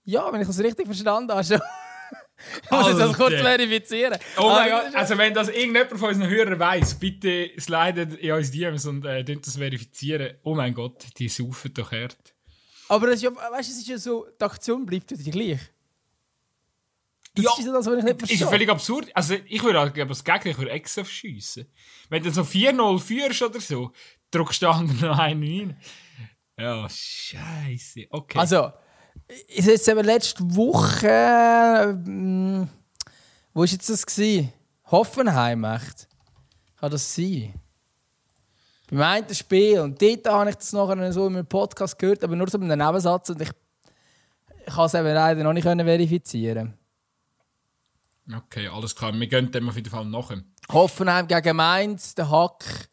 Ja, wenn ich das richtig verstanden habe. Schon. ich muss ich das kurz verifizieren. Oh mein Gott, also wenn das irgendjemand von unseren Hörern weiss, bitte slidet in uns DMs und äh, das verifizieren. Oh mein Gott, die saufen doch hart. Aber das ist ja, weißt, es ist ja so, die Aktion bleibt ja gleich. Das ja, ist das, was ich nicht verstehe. Ist ja völlig absurd. Also ich würde aber das Gegner ich würde extra verschiessen. Wenn du so 4-0 führst oder so, drückst du anderen noch einen rein. Ja, scheiße. Okay. Also, ist jetzt eben letzte Woche. Äh, wo war jetzt das? Gewesen? Hoffenheim, echt? Kann das sein? Beim einen Spiel. Und dort habe ich das nachher so in meinem Podcast gehört, aber nur so mit einem Nebensatz. Und ich, ich kann es eben leider noch nicht verifizieren. Okay, alles klar. Wir gehen dem auf jeden Fall nachher. Hoffenheim gegen Mainz, der Hack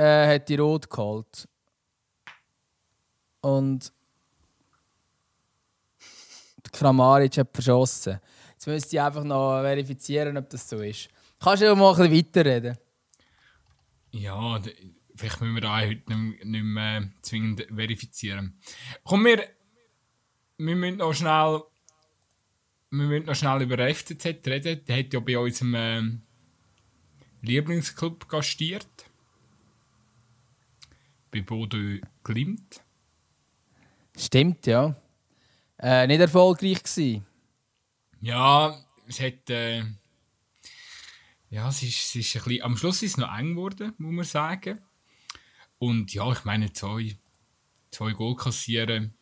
äh, hat die Rot geholt. Und Kramaric hat verschossen. Jetzt müsste ich einfach noch verifizieren, ob das so ist. Kannst du mal ein bisschen weiterreden? Ja, vielleicht müssen wir da heute nicht, nicht mehr zwingend verifizieren. Komm, wir, wir müssen noch schnell, wir müssen noch schnell über FCZ reden. Der hat ja bei unserem äh, Lieblingsclub gastiert. Bei Bodo Glimt. Stimmt, ja. Äh, nicht erfolgreich gewesen. Ja, es hat. Äh, ja, es ist, es ist ein bisschen, am Schluss ist es noch eng geworden, muss man sagen. Und ja, ich meine, zwei, zwei Goal kassieren,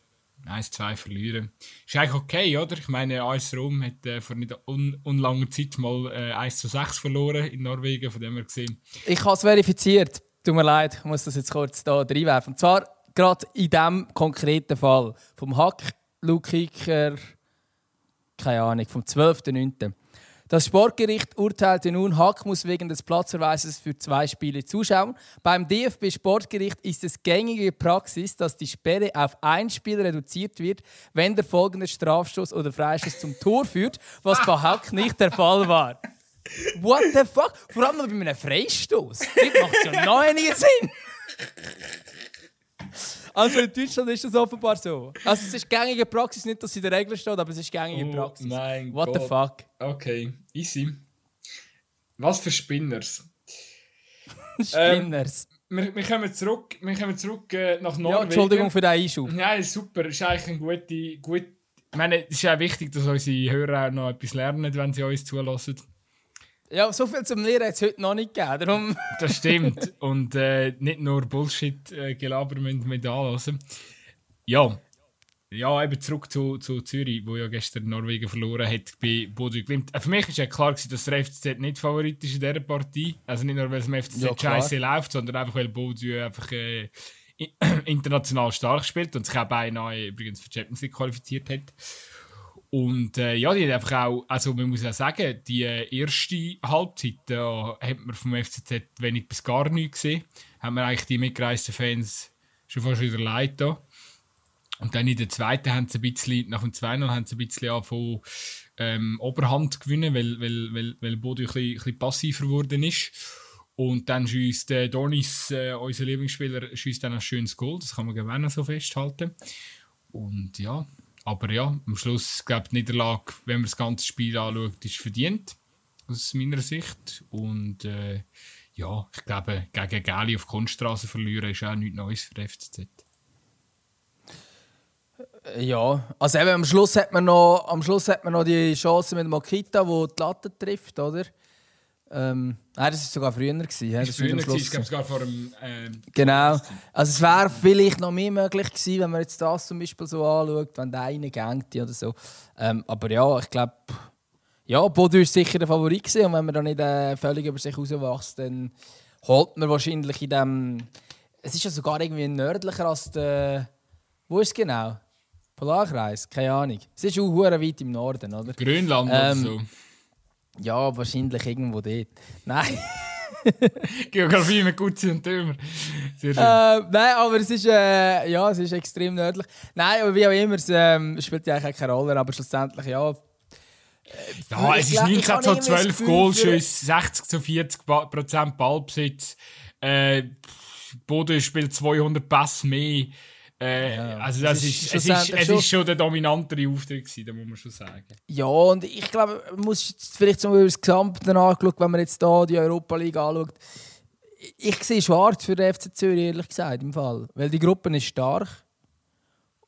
eins, zwei verlieren. Ist eigentlich okay, oder? Ich meine, AS Rom hat äh, vor nicht un unlanger Zeit mal äh, 1 zu 6 verloren in Norwegen, von dem her gesehen. Ich habe es verifiziert. Tut mir leid, ich muss das jetzt kurz da reinwerfen. Und zwar gerade in diesem konkreten Fall vom Hack Lukiker, keine Ahnung, vom 12.09. Das Sportgericht urteilte nun, Hack muss wegen des Platzverweises für zwei Spiele zuschauen. Beim DFB-Sportgericht ist es gängige Praxis, dass die Sperre auf ein Spiel reduziert wird, wenn der folgende Strafstoß oder Freistoß zum Tor führt, was bei Hack nicht der Fall war. What the fuck? Vor allem bei einem Freistoß. Das macht ja noch weniger Sinn. Also in Deutschland ist das offenbar so. Also es ist gängige Praxis, nicht, dass sie in der Regel steht, aber es ist gängige Oh Praxis. mein What the Gott. fuck? Okay, easy. Was für Spinners. Spinners. Wir, wir kommen zurück, wir kommen zurück äh, nach Norwegen. ja, Entschuldigung für den Einschub. Ja, super. Ist eigentlich ein gute, gut. Ich meine, es ist ja wichtig, dass unsere Hörer auch noch etwas lernen, wenn sie uns zulassen. Ja, so viel zum Lehren hat es heute noch nicht gegeben. Darum Das stimmt. Und äh, nicht nur Bullshit-Gelaber äh, müssen wir da lassen. Ja. Ja, eben zurück zu, zu Zürich, wo ja gestern Norwegen verloren hat bei Bodo Glimt. Äh, Für mich war ja klar, gewesen, dass der FCZ nicht Favorit ist in dieser Partie. Also nicht nur, weil es dem FCZ Ja, scheiße läuft, sondern einfach, weil Bodo einfach äh, international stark spielt und sich auch beinahe übrigens für die Champions League qualifiziert hat. Und äh, ja, die hat einfach auch, also man muss ja sagen, die äh, erste Halbzeit da hat man vom FCZ wenig bis gar nichts gesehen. Hat man eigentlich die mitgereisten Fans schon fast wieder leid da. Und dann in der zweiten haben sie ein bisschen, nach dem 2-0 haben sie ein bisschen angefangen, ähm, Oberhand gewinnen, weil, weil, weil, weil Bodo ein bisschen, ein bisschen passiver geworden ist. Und dann schießt äh, Donis, äh, unser Lieblingsspieler, schießt dann ein schönes Goal. Das kann man gerne so festhalten. Und ja, aber ja, am Schluss, glaube die Niederlage, wenn man das ganze Spiel anschaut, ist verdient. Aus meiner Sicht. Und äh, ja, ich glaube, gegen Gali auf Kunststraße verlieren ist auch nichts Neues für den FCZ. Ja, also eben, am Schluss hat man noch, am Schluss hat man noch die Chance mit Makita, wo die Latte trifft, oder? Ähm, nein, das war sogar früher. Gewesen, ja, das Früher war glaube ich, sogar vor dem. ähm, Genau. Also es wäre vielleicht noch mehr möglich gewesen, wenn man jetzt das zum Beispiel so anschaut, wenn der eine gängt oder so. Ähm, aber ja, ich glaube, ja, Bodo ist sicher der Favorit gewesen. und wenn man da nicht äh, völlig über sich rauswächst, dann holt man wahrscheinlich in dem... Es ist ja sogar irgendwie nördlicher als der... Wo ist es genau? Polarkreis? Keine Ahnung. Es ist auch weit im Norden, oder? Grönland Ähm, oder so. Ja, wahrscheinlich irgendwo dort. Nein. Geografie mit Gutzi und Tömer. Äh, nein, aber es ist, äh, ja, es ist extrem nördlich. Nein, aber wie auch immer, es ähm, spielt ja eigentlich keine Rolle, aber schlussendlich, ja. ja, ich es ist glaub- 19 ich habe zu irgendwie das 12 Gefühl, Goalschüsse, 60 zu 40 Ba- Prozent Ballbesitz. Äh, Bodo spielt 200 Pässe mehr. Äh, Ja, also das es ist, es, ist, es schon- ist schon der dominantere Auftritt gewesen, da muss man schon sagen. Ja, und ich glaube, man muss vielleicht so über das Gesamte anschauen, wenn man jetzt hier die Europa League anschaut. Ich, sehe schwarz für den FC Zürich, ehrlich gesagt, im Fall. Weil die Gruppe ist stark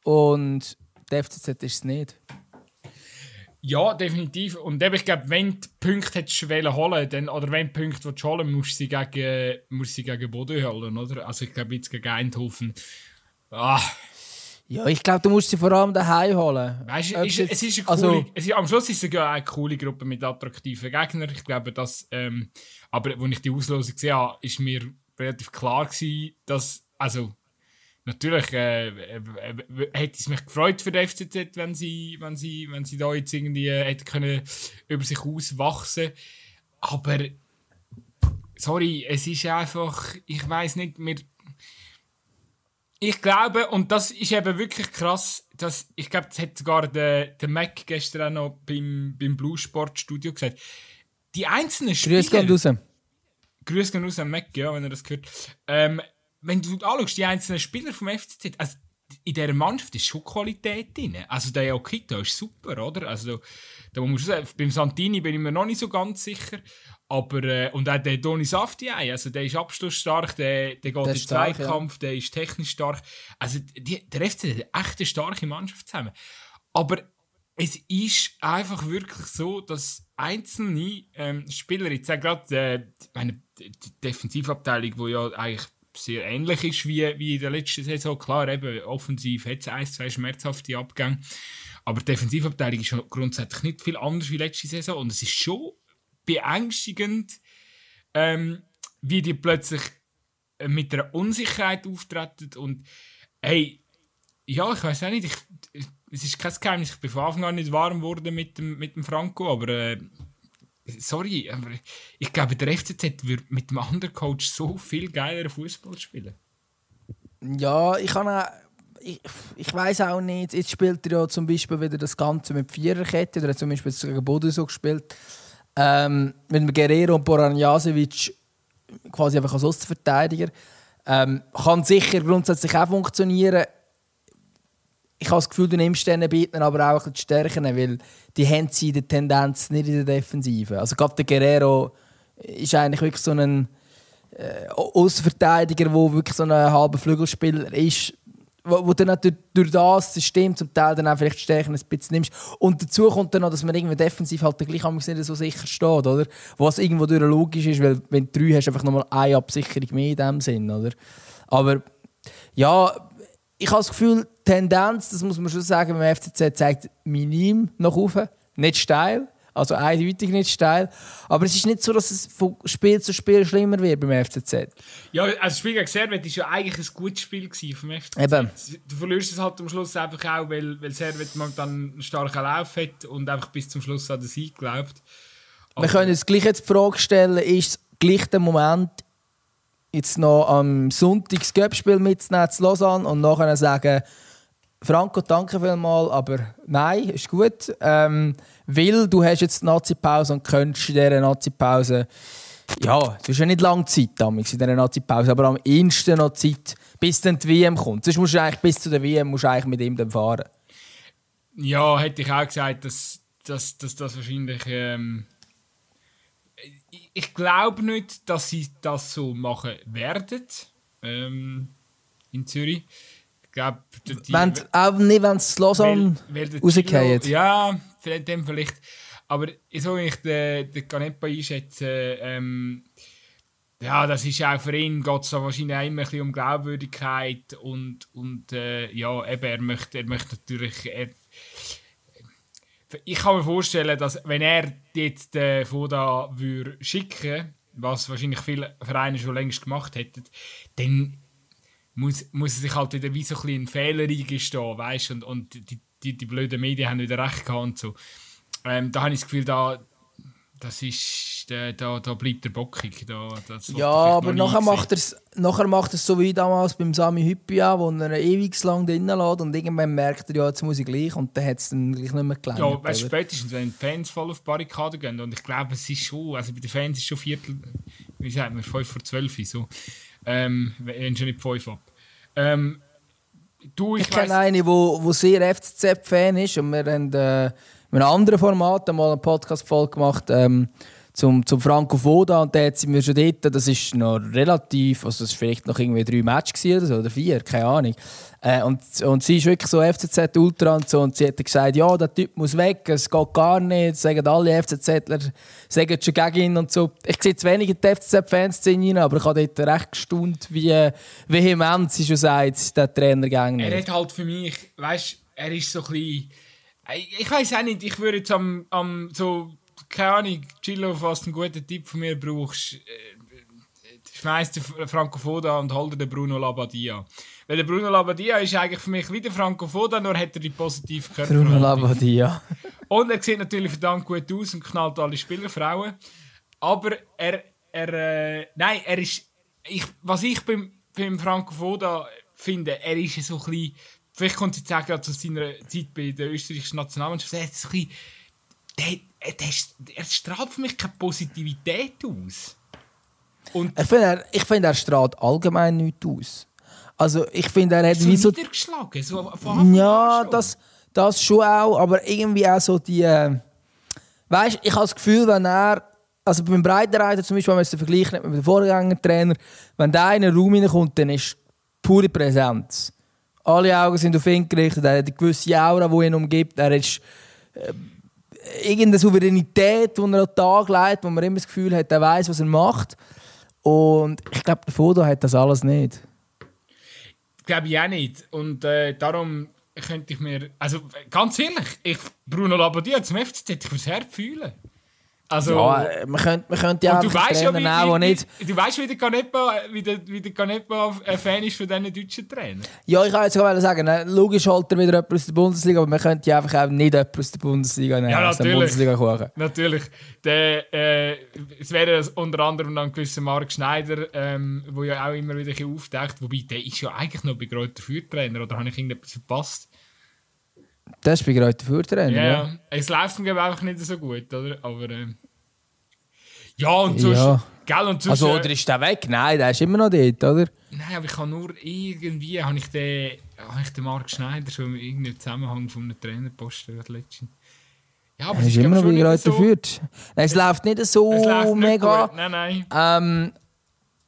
und der FCZ ist es nicht. Ja, definitiv. Und eben, ich glaube, wenn du Punkte hättest wollen holen, dann, oder wenn du Punkte willst holen musst du sie gegen, musst du sie gegen Bodo holen, oder? Also ich glaube jetzt gegen Eindhoven. Ah, Ja, ich glaube, du musst sie vor allem daheim holen. weißt du, ist, es ist eine also- coole, es ist, am Schluss ist es ja eine coole Gruppe mit attraktiven Gegnern. Ich glaube, dass, ähm, aber als ich die Auslosung gesehen habe, ist mir relativ klar gewesen, dass, also, natürlich äh, äh, äh, hätte es mich gefreut für die FCZ, wenn sie, wenn sie, wenn sie da jetzt irgendwie äh, hätten können über sich auswachsen. Aber sorry, es ist einfach, ich weiß nicht, mir ich glaube, und das ist eben wirklich krass, dass, ich glaube, das hat sogar der, der Mac gestern auch noch beim, beim Blue Sport Studio gesagt. Die einzelnen Spieler... Grüß gehen raus. Grüß gehen raus an Mac, ja, wenn er das gehört. Ähm, wenn du anschaust, die einzelnen Spieler vom FCZ, also in dieser Mannschaft ist schon Qualität drin. Also der Okita ist super, oder? Also da muss man sagen, beim Santini bin ich mir noch nicht so ganz sicher. Aber, äh, und auch der Doni Saftiei, also der ist abschlussstark, der, der geht in den Zweikampf, ja. der ist technisch stark. Also die, der FC hat eine echt starke Mannschaft zusammen. Aber es ist einfach wirklich so, dass einzelne ähm, Spieler, ich sage gerade, äh, meine die Defensivabteilung, die ja eigentlich sehr ähnlich ist wie, wie in der letzten Saison, klar, eben offensiv hat es ein, zwei schmerzhafte Abgänge, aber die Defensivabteilung ist grundsätzlich nicht viel anders wie letzte Saison und es ist schon beängstigend, ähm, wie die plötzlich äh, mit einer Unsicherheit auftreten und hey, ja, ich weiß auch nicht, ich, es ist kein Geheimnis, ich bin von Anfang an nicht warm geworden mit dem, mit dem Franco, aber äh, sorry, aber ich glaube, der FCZ wird mit dem anderen Coach so viel geiler Fußball spielen. Ja, ich kann auch ich, ich weiß auch nicht. Jetzt spielt er ja zum Beispiel wieder das Ganze mit Viererkette. Oder zum Beispiel gegen Boden so gespielt. Ähm, mit dem Guerrero und Boranjasevic quasi einfach als Ostverteidiger. Ähm, kann sicher grundsätzlich auch funktionieren. Ich habe das Gefühl, du nimmst diesen Bieten aber auch die Stärken, weil die haben sie in der Tendenz nicht in der Defensive. Also gerade der Guerrero ist eigentlich wirklich so ein äh, Außenverteidiger, der wirklich so ein halber Flügelspieler ist wo, wo du dann durch, durch, das System zum Teil dann auch vielleicht Stärken ein bisschen nimmst. Und dazu kommt dann noch, dass man irgendwie defensiv halt gleich nicht so sicher steht, oder? Was irgendwo durch logisch ist, weil wenn du drei hast, einfach nochmal eine Absicherung mehr in dem Sinn, oder? Aber ja, ich habe das Gefühl, die Tendenz, das muss man schon sagen, beim FCZ zeigt minim nach oben, nicht steil. Also eindeutig nicht steil. Aber es ist nicht so, dass es von Spiel zu Spiel schlimmer wird beim FCZ. Ja, also das Spiel gegen Servet war ja eigentlich ein gutes Spiel vom FCZ. Eben. Du verlierst es halt am Schluss einfach auch, weil, weil Servet dann einen starken Lauf hat und einfach bis zum Schluss an den Sieg glaubt. Aber Wir können uns gleich jetzt die Frage stellen, ist gleich der Moment, jetzt noch am Sonntag das Göppspiel mitzunehmen zu Lausanne und nachher sagen, Franco, danke vielmals, aber nein, ist gut. Ähm, weil du hast jetzt die Nazi-Pause und könntest in dieser Nazi-Pause, ja, du hast ja nicht lange Zeit damals in dieser Nazi-Pause, aber am ehesten noch Zeit, bis dann die WM kommt. Sonst musst du eigentlich bis zu der WM musst du eigentlich mit ihm dann fahren. Ja, hätte ich auch gesagt, dass, dass, dass das wahrscheinlich... Ähm ich glaube nicht, dass sie das so machen werden ähm, in Zürich glaube, wenn, auch nicht, wenn es Lausanne rausgehen. Ja, dem vielleicht. Aber so wie ich den, den Canepa einschätze, ähm, ja, das ist auch für ihn, geht es wahrscheinlich auch immer ein bisschen um Glaubwürdigkeit und, und äh, ja, eben, er möchte, er möchte natürlich... Er, ich kann mir vorstellen, dass wenn er jetzt den Foda würde schicken was wahrscheinlich viele Vereine schon längst gemacht hätten, dann muss, muss er sich halt wieder wie so ein in Fehler eingestehen, weißt und, und die, die, die blöden Medien haben wieder recht gehabt und so. Ähm, da habe ich das Gefühl, da, das ist, da, da, da bleibt der bockig. Da, ja, aber nachher macht, er's, nachher macht er es so wie damals beim Sami Hyppia, wo er ewig lang drinnen lässt und irgendwann merkt er, ja, jetzt muss ich gleich und dann hat es dann gleich nicht mehr gelangt. Ja, weißt, spätestens, wenn die Fans voll auf die Barrikaden gehen und ich glaube, es ist schon, also bei den Fans ist schon Viertel, wie sagt man, 5 vor 12 so, ähm, wenn schon nicht 5 ab. Ähm, du, ich ich kenne einen, der wo, wo sehr FCZ-Fan ist und wir haben äh, einem anderen Format mal eine Podcast-Folge gemacht ähm, zum, zum Franco Foda und da sind wir schon dort, das ist noch relativ, also das war vielleicht noch irgendwie drei Matches oder, so, oder vier, keine Ahnung. Äh, und, und sie ist wirklich so FCZ Ultra und so und sie hat gesagt, ja, der Typ muss weg, es geht gar nicht, sagen alle FCZler, sagen schon gegen ihn und so. Ich sehe jetzt weniger die FCZ-Fans rein, aber ich habe dort recht gestaunt, wie vehement sie schon sagt, der Trainer gegen Er hat halt für mich, weißt er ist so ein bisschen, ich weiß auch nicht, ich würde jetzt am, am so, keine Ahnung, Chillo, falls du einen guten Tipp von mir brauchst, äh, schmeißt den Franco Foda und hol den Bruno Labbadia. Weil der Bruno Labbadia ist eigentlich für mich wie der Franco Foda, nur hat er die positive Körper. Bruno Labbadia. Und er sieht natürlich verdammt gut aus und knallt alle Spielerfrauen. Aber er, er äh, nein, er ist, ich, was ich beim, beim Franco Foda finde, er ist so ein bisschen, vielleicht kommt auch gerade zu seiner Zeit bei der österreichischen Nationalmannschaft, er, so ein bisschen, der, der, er strahlt für mich keine Positivität aus. Und ich finde, er, ich find, er strahlt allgemein nichts aus. Also ich finde, er hat so wie so... niedergeschlagen, so von Ja, das, das schon auch, aber irgendwie auch so die... Äh, weißt, ich habe das Gefühl, wenn er... Also beim Breitenreiter zum Beispiel, wenn man es vergleicht mit dem Vorgängertrainer, wenn der in einen Raum hineinkommt, dann ist pure Präsenz. Alle Augen sind auf ihn gerichtet, er hat eine gewisse Aura, die ihn umgibt, er ist... Äh, irgendeine Souveränität, die er an den Tag legt, wo man immer das Gefühl hat, er weiß, was er macht. Und ich glaube, der Foto hat das alles nicht. Glaube ich auch nicht. Und äh, darum könnte ich mir. Also ganz ehrlich, ich, Bruno Labbadia zum FCZ, ich muss Herz fühlen. Also, ja, man könnte, man könnte ja du weißt ja, wie, nehmen, wie, nicht... Du weißt, wie der Canepa, wie der, wie der Canepa ein Fan ist von diesen deutschen Trainern. Ja, ich kann jetzt sogar sagen, ne, logisch holt er wieder jemand aus der Bundesliga, aber man könnte ja einfach auch nicht jemand aus der Bundesliga nehmen. Ja, natürlich. Bundesliga kochen. Natürlich. Der, äh, es wäre unter anderem dann ein gewisser Marc Schneider, ähm, der ja auch immer wieder auftaucht, wobei der ist ja eigentlich noch bei Greuther Fürtrainer, oder habe ich irgendetwas verpasst? Das ist bei Greuther Fürtrainer, ja, ja. Es läuft ihm einfach nicht so gut, oder? Aber... Äh, ja, und sonst. Ja. Gell, und sonst also, oder ist der weg? Nein, der ist immer noch dort, oder? Nein, aber ich habe nur irgendwie. Habe ich den, habe ich den Marc Schneider schon in irgendeinem Zusammenhang von einem Trainerposten letztens. Ja, aber es ist immer noch Leute so, führt. Nein, es, es läuft nicht so läuft mega. Nicht nein, nein. Ähm,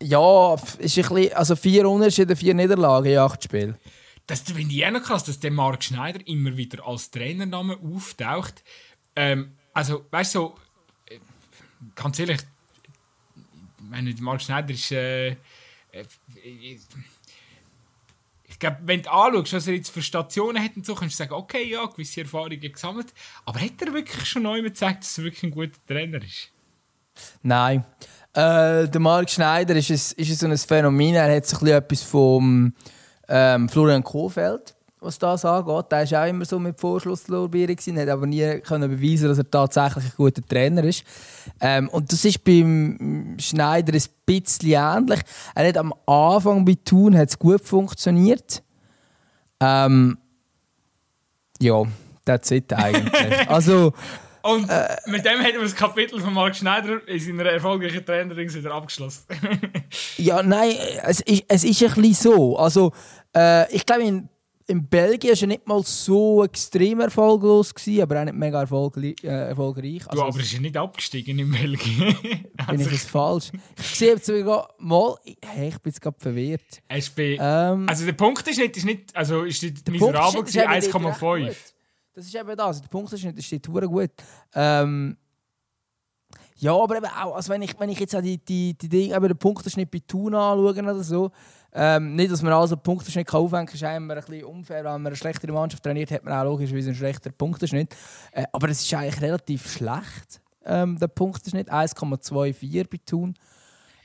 ja, ist ein bisschen, also vier Unterschiede, vier Niederlagen in acht Spielen. Das finde ich auch noch krass, dass der Marc Schneider immer wieder als Trainername auftaucht. Ähm, also, weißt du, so, ganz ehrlich, ich meine, Marc Schneider ist. Äh, äh, ich glaube, wenn du anschaust, was er jetzt für Stationen hat und so, kannst du sagen, okay, ja, gewisse Erfahrungen gesammelt. Aber hat er wirklich schon neu gezeigt, dass er wirklich ein guter Trainer ist? Nein. Äh, der Marc Schneider ist, ein, ist so ein Phänomen. Er hat sich etwas vom ähm, Florian Kohfeldt was das angeht. Der war auch immer so mit Vorschlusslorbeeren, hat aber nie können beweisen dass er tatsächlich ein guter Trainer ist. Ähm, und das ist beim Schneider ein bisschen ähnlich. Er hat am Anfang bei Thun hat's gut funktioniert. Ähm, ja, that's it eigentlich. also, und äh, mit dem hätten wir das Kapitel von Marc Schneider in seiner erfolgreichen Trainerin wieder abgeschlossen. ja, nein, es ist, es ist ein bisschen so. Also, äh, ich glaube, in in Belgien war er nicht mal so extrem erfolglos, gewesen, aber auch nicht mega erfolgreich. Äh, erfolgreich. Also, du, aber ist er nicht abgestiegen in Belgien? bin ich das falsch? Ich sehe jetzt sogar mal, hey, ich bin jetzt gerade verwirrt. Ähm, also der Punkt ist nicht, ist nicht also ist nicht miserabel 1,5. Das ist eben das. Der Punkt ist nicht, das steht gut. Ähm, ja, aber eben auch, also wenn ich, wenn ich jetzt auch die, die, die Dinge, eben den Punkteschnitt bei Thun anschaue oder so, ähm, nicht, dass man also Punkteschnitt aufhängen kann, ist immer ein bisschen unfair. Wenn man eine schlechtere Mannschaft trainiert, hat man auch logischerweise einen schlechteren Punkteschnitt. Äh, aber es ist eigentlich relativ schlecht, ähm, der Punkteschnitt. 1,24 bei Thun.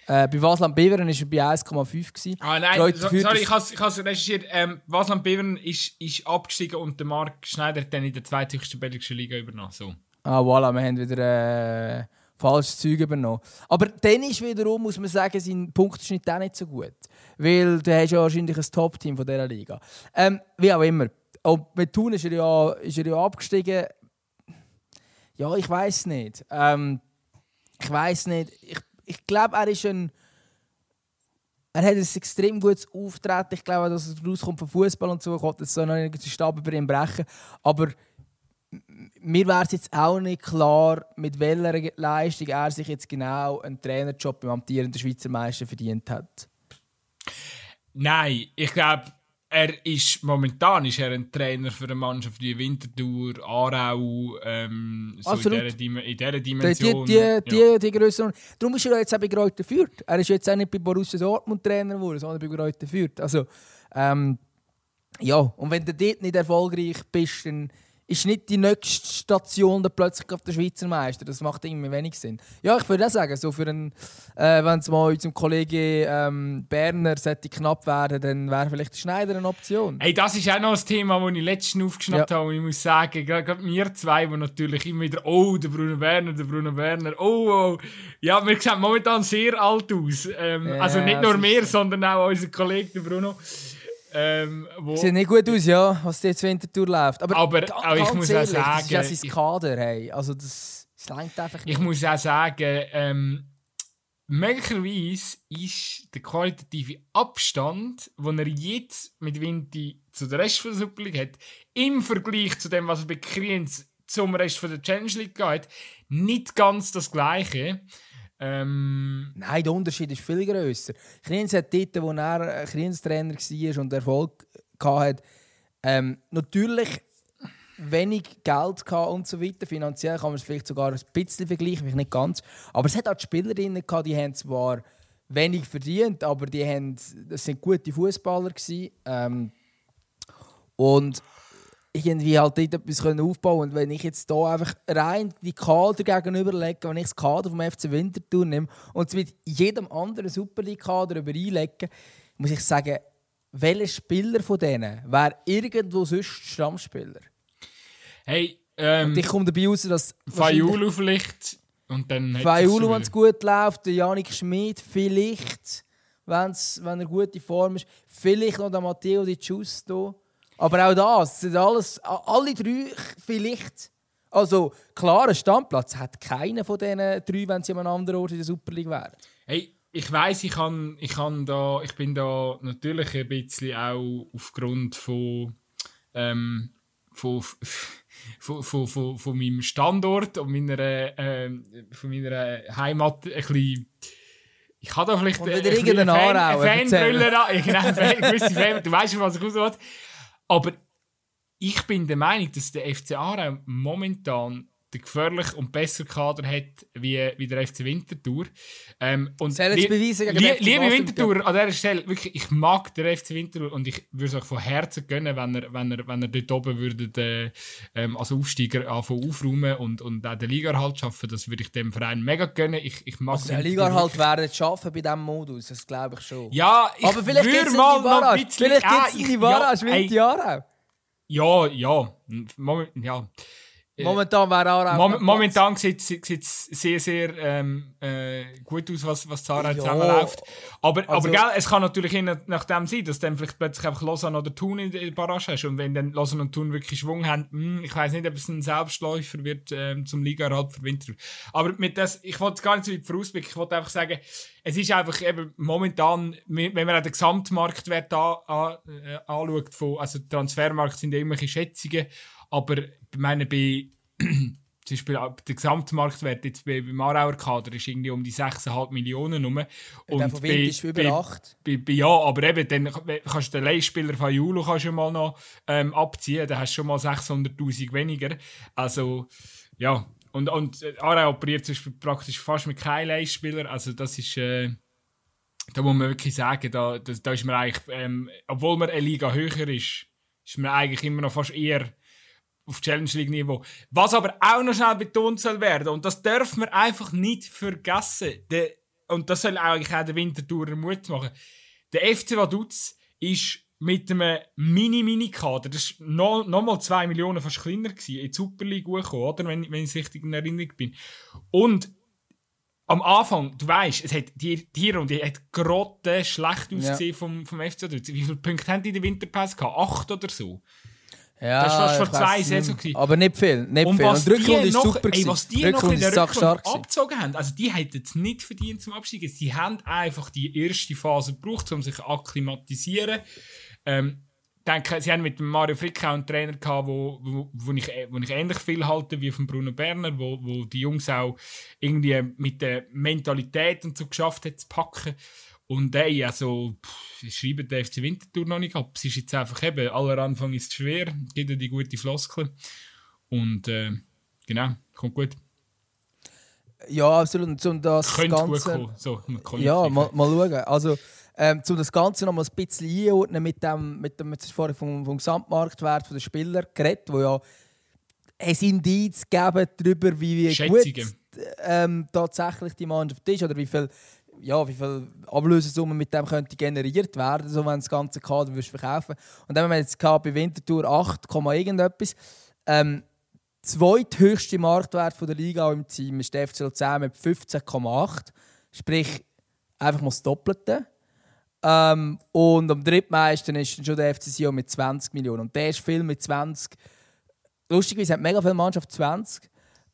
Äh, bei Wasland Beveren war er bei 1,5. Ah nein, so, sorry, ich habe es recherchiert. Ähm, Wasland Beveren ist, ist abgestiegen und der Marc Schneider hat dann in der zweithöchsten belgischen Liga übernommen. So. Ah voilà, wir haben wieder... Äh, falsches Zeug übernommen. Aber dann ist wiederum, muss man sagen, sein Punkteschnitt auch nicht so gut. Weil du hast ja wahrscheinlich ein Top-Team von dieser Liga. Ähm, wie auch immer. Auch mit Thun ist er ja, ist er ja abgestiegen. Ja, ich weiß nicht. Ähm, ich weiß nicht. Ich, ich glaube, er ist ein. Er hat ein extrem gutes Auftreten. Ich glaube, dass er rauskommt vom Fußball und so. Kommt jetzt so noch nicht Stab über ihn brechen. Aber mir wäre es jetzt auch nicht klar, mit welcher Leistung er sich jetzt genau einen Trainerjob beim amtierenden Schweizer Meister verdient hat. Nein, ich glaube, er ist momentan ist er ein Trainer für eine Mannschaft wie Winterthur, Aarau, ähm, so in dieser, Dim in dieser Dimension. Die, die, die, ja. die, die Darum ist er jetzt auch bei Greuther Fürth. Er ist jetzt auch nicht bei Borussia Dortmund Trainer geworden, sondern bei Greuther Fürth. Also, ähm, ja, und wenn du dort nicht erfolgreich bist, dann ist nicht die nächste Station dann plötzlich auf der Schweizer Meister. Das macht irgendwie wenig Sinn. Ja, ich würde auch sagen, so für einen, äh, wenn es mal unserem Kollegen ähm, Berner sollte knapp werden, dann wäre vielleicht der Schneider eine Option. Hey, das ist auch noch ein Thema, das ich letztens aufgeschnappt ja. habe. Und ich muss sagen, gerade wir zwei, die natürlich immer wieder, oh, der Bruno Werner, der Bruno Werner, oh, oh. Ja, wir sehen momentan sehr alt aus. Ähm, ja, also nicht nur wir, sondern auch unser Kollege, der Bruno. Ähm, Sieht nicht gut aus, ja, was jetzt Wintertour läuft. Aber, Aber- ga- aber ich ganz muss auch ehrlich, das sagen, ist ja sein Kader, hey. Also das, das einfach nicht. Ich muss auch sagen, ähm, möglicherweise ist der qualitative Abstand, den er jetzt mit Vinti zu der Rest der Super League hat, im Vergleich zu dem, was er bei Kriens zum Rest von der Challenge League geht, nicht ganz das gleiche. Ähm, Nein, der Unterschied ist viel grösser. Kriens hat dort, wo er Kriens Trainer war und Erfolg hatte, ähm, natürlich wenig Geld und so weiter. Finanziell kann man es vielleicht sogar ein bisschen vergleichen, vielleicht nicht ganz. Aber es hat auch die Spielerinnen gehabt, die haben zwar wenig verdient, aber die haben, das sind gute Fußballer. Ähm, und irgendwie halt dort etwas können aufbauen Und wenn ich jetzt hier einfach rein die Kader gegenüberlege, wenn ich das Kader vom FC Winterthur nehme und es mit jedem anderen Super League-Kader übereinlege, muss ich sagen, welcher Spieler von denen wäre irgendwo sonst Stammspieler? hey, ähm, Und ich komme dabei raus, dass Fayulu vielleicht. Und dann Fayulu, wenn es gut läuft, der Janik Schmid vielleicht, wenn's, wenn er gute Form ist, vielleicht noch der Matteo Di Giusto. Aber auch das, sind alles, alle drei vielleicht. Also klar, ein Stammplatz hat keiner von diesen drei, wenn sie an einem anderen Ort in der Super League wären. Hey, ich weiß, ich, kann, ich, kann da, ich bin da natürlich ein bisschen auch aufgrund von, ähm, von, von, von, von, von meinem Standort und meiner, ähm, von meiner Heimat ein bisschen. Ich habe da vielleicht Und ein wieder bisschen irgendeinen Fan-. Fanbrille an. Genau, Fan- du weißt schon, was ich raus will. Aber ich bin der Meinung, dass der FC Aarau momentan den gefährlich und besser Kader hat wie, wie der FC Winterthur. Ähm, und lie- beweisen den FC Liebe Winterthur, an dieser Stelle, wirklich, ich mag den FC Winterthur und ich würde es euch von Herzen gönnen, wenn er, wenn er, wenn er dort oben würde, äh, ähm, als Aufsteiger anfangen aufräumen und, und auch den Liga-Erhalt schaffen. Das würde ich dem Verein mega gönnen. Ich, ich mag Also der Winterthur Liga halt wirklich. werden schaffen bei diesem Modus, das glaube ich schon. Ja, ich Aber vielleicht würde gibt es mal noch ein bisschen- Vielleicht gibt Ah, es eine Barrage ja, Aarau. Ja, ja. Ja. Momentan wäre Aarau Mom momentan sieht es sehr, sehr ähm, äh, gut aus, was, was Zara Ja. zusammenläuft. Aber, Also- aber gell, es kann natürlich nach- dem sein, dass dann vielleicht plötzlich einfach Lausanne oder Thun in der Barrage hast. Und wenn dann Lausanne und Thun wirklich Schwung haben, hm, ich weiß nicht, ob es ein Selbstläufer wird ähm, zum Liga-Erhalt für Winter. Aber mit das, ich wollte gar nicht so weit vorausblicken. Ich wollte einfach sagen, es ist einfach eben momentan, wenn man den Gesamtmarktwert an, an, äh, anschaut, von, also Transfermarkt sind ja immer Schätzungen, aber ich meine, bei zum Beispiel auch der Gesamtmarktwert jetzt bei, beim Aarauer Kader ist irgendwie um die 6,5 Millionen rum. der von Wind ist über bei, 8. bei, bei, ja, aber eben, dann kannst du den Leihspieler von Julo kannst du mal noch ähm, abziehen, dann hast du schon mal 600'000 weniger. Also, ja. Und, und äh, Aarau operiert zum Beispiel praktisch fast mit keinem Leihspieler, also das ist... Äh, da muss man wirklich sagen, da, da, da ist man eigentlich, ähm, obwohl man eine Liga höher ist, ist man eigentlich immer noch fast eher auf Challenge League Niveau. Was aber auch noch schnell betont soll werden, und das dürfen wir einfach nicht vergessen, der, und das soll eigentlich auch der Wintertourer Mut machen. Der FC Vaduz ist mit einem Mini-Mini-Kader, das war noch, noch mal 2 Millionen fast kleiner, gewesen, in die Super League gekommen, oder? Wenn, wenn ich richtig in Erinnerung bin. Und am Anfang, du weißt, es hat die, die Runde hat grotte schlecht ausgesehen vom, vom FC Vaduz. Wie viele Punkte haben die in der Winterpass gehabt? Acht oder so? Ja, Das war ich zwei Saisons. Aber nicht viel. Nicht Und viel. Und die Rückrunde ist super. ey, was die Die noch in Rückrunde der. Rückrunde abgezogen haben, also die hätten es nicht verdient zum Absteigen. Sie haben einfach die erste Phase gebraucht, um sich akklimatisieren. Ähm, denke, sie haben mit Mario Frickau einen Trainer gehabt, wo, wo, wo, ich, wo ich ähnlich viel halte wie von Bruno Berner, wo, wo die Jungs auch irgendwie mit der Mentalität und so geschafft hat zu packen. Und ey, also, pff, schreiben der FC Winterthur noch nicht ab. Es ist jetzt einfach eben, aller Anfang ist es schwer, gibt ja die gute Floskel. Und äh, genau, kommt gut. Ja, absolut. Und um das Könnte gut Ganze... kommen. So. Ja, mal, mal schauen. Also, ähm, um das Ganze noch mal ein bisschen einordnen mit dem, mit dem jetzt vorhin vom, vom Gesamtmarktwert der Spieler geredet, wo ja ein Indiz geben darüber, wie, wie gut ähm, tatsächlich die Mannschaft ist oder wie viel, ja, wie viel Ablösesummen mit dem könnte generiert werden, so wenn das ganze Kader würdest verkaufen. Und dann haben wir jetzt bei Winterthur 8, irgendetwas. Ähm, zweithöchste Marktwert von der Liga im Team ist der FC Luzern mit 15,8. Sprich, einfach mal das Doppelte. Ähm, und am drittmeisten ist schon der FC Sion mit 20 Millionen. Und der ist viel mit 20. Lustigerweise hat mega viele Mannschaft 20.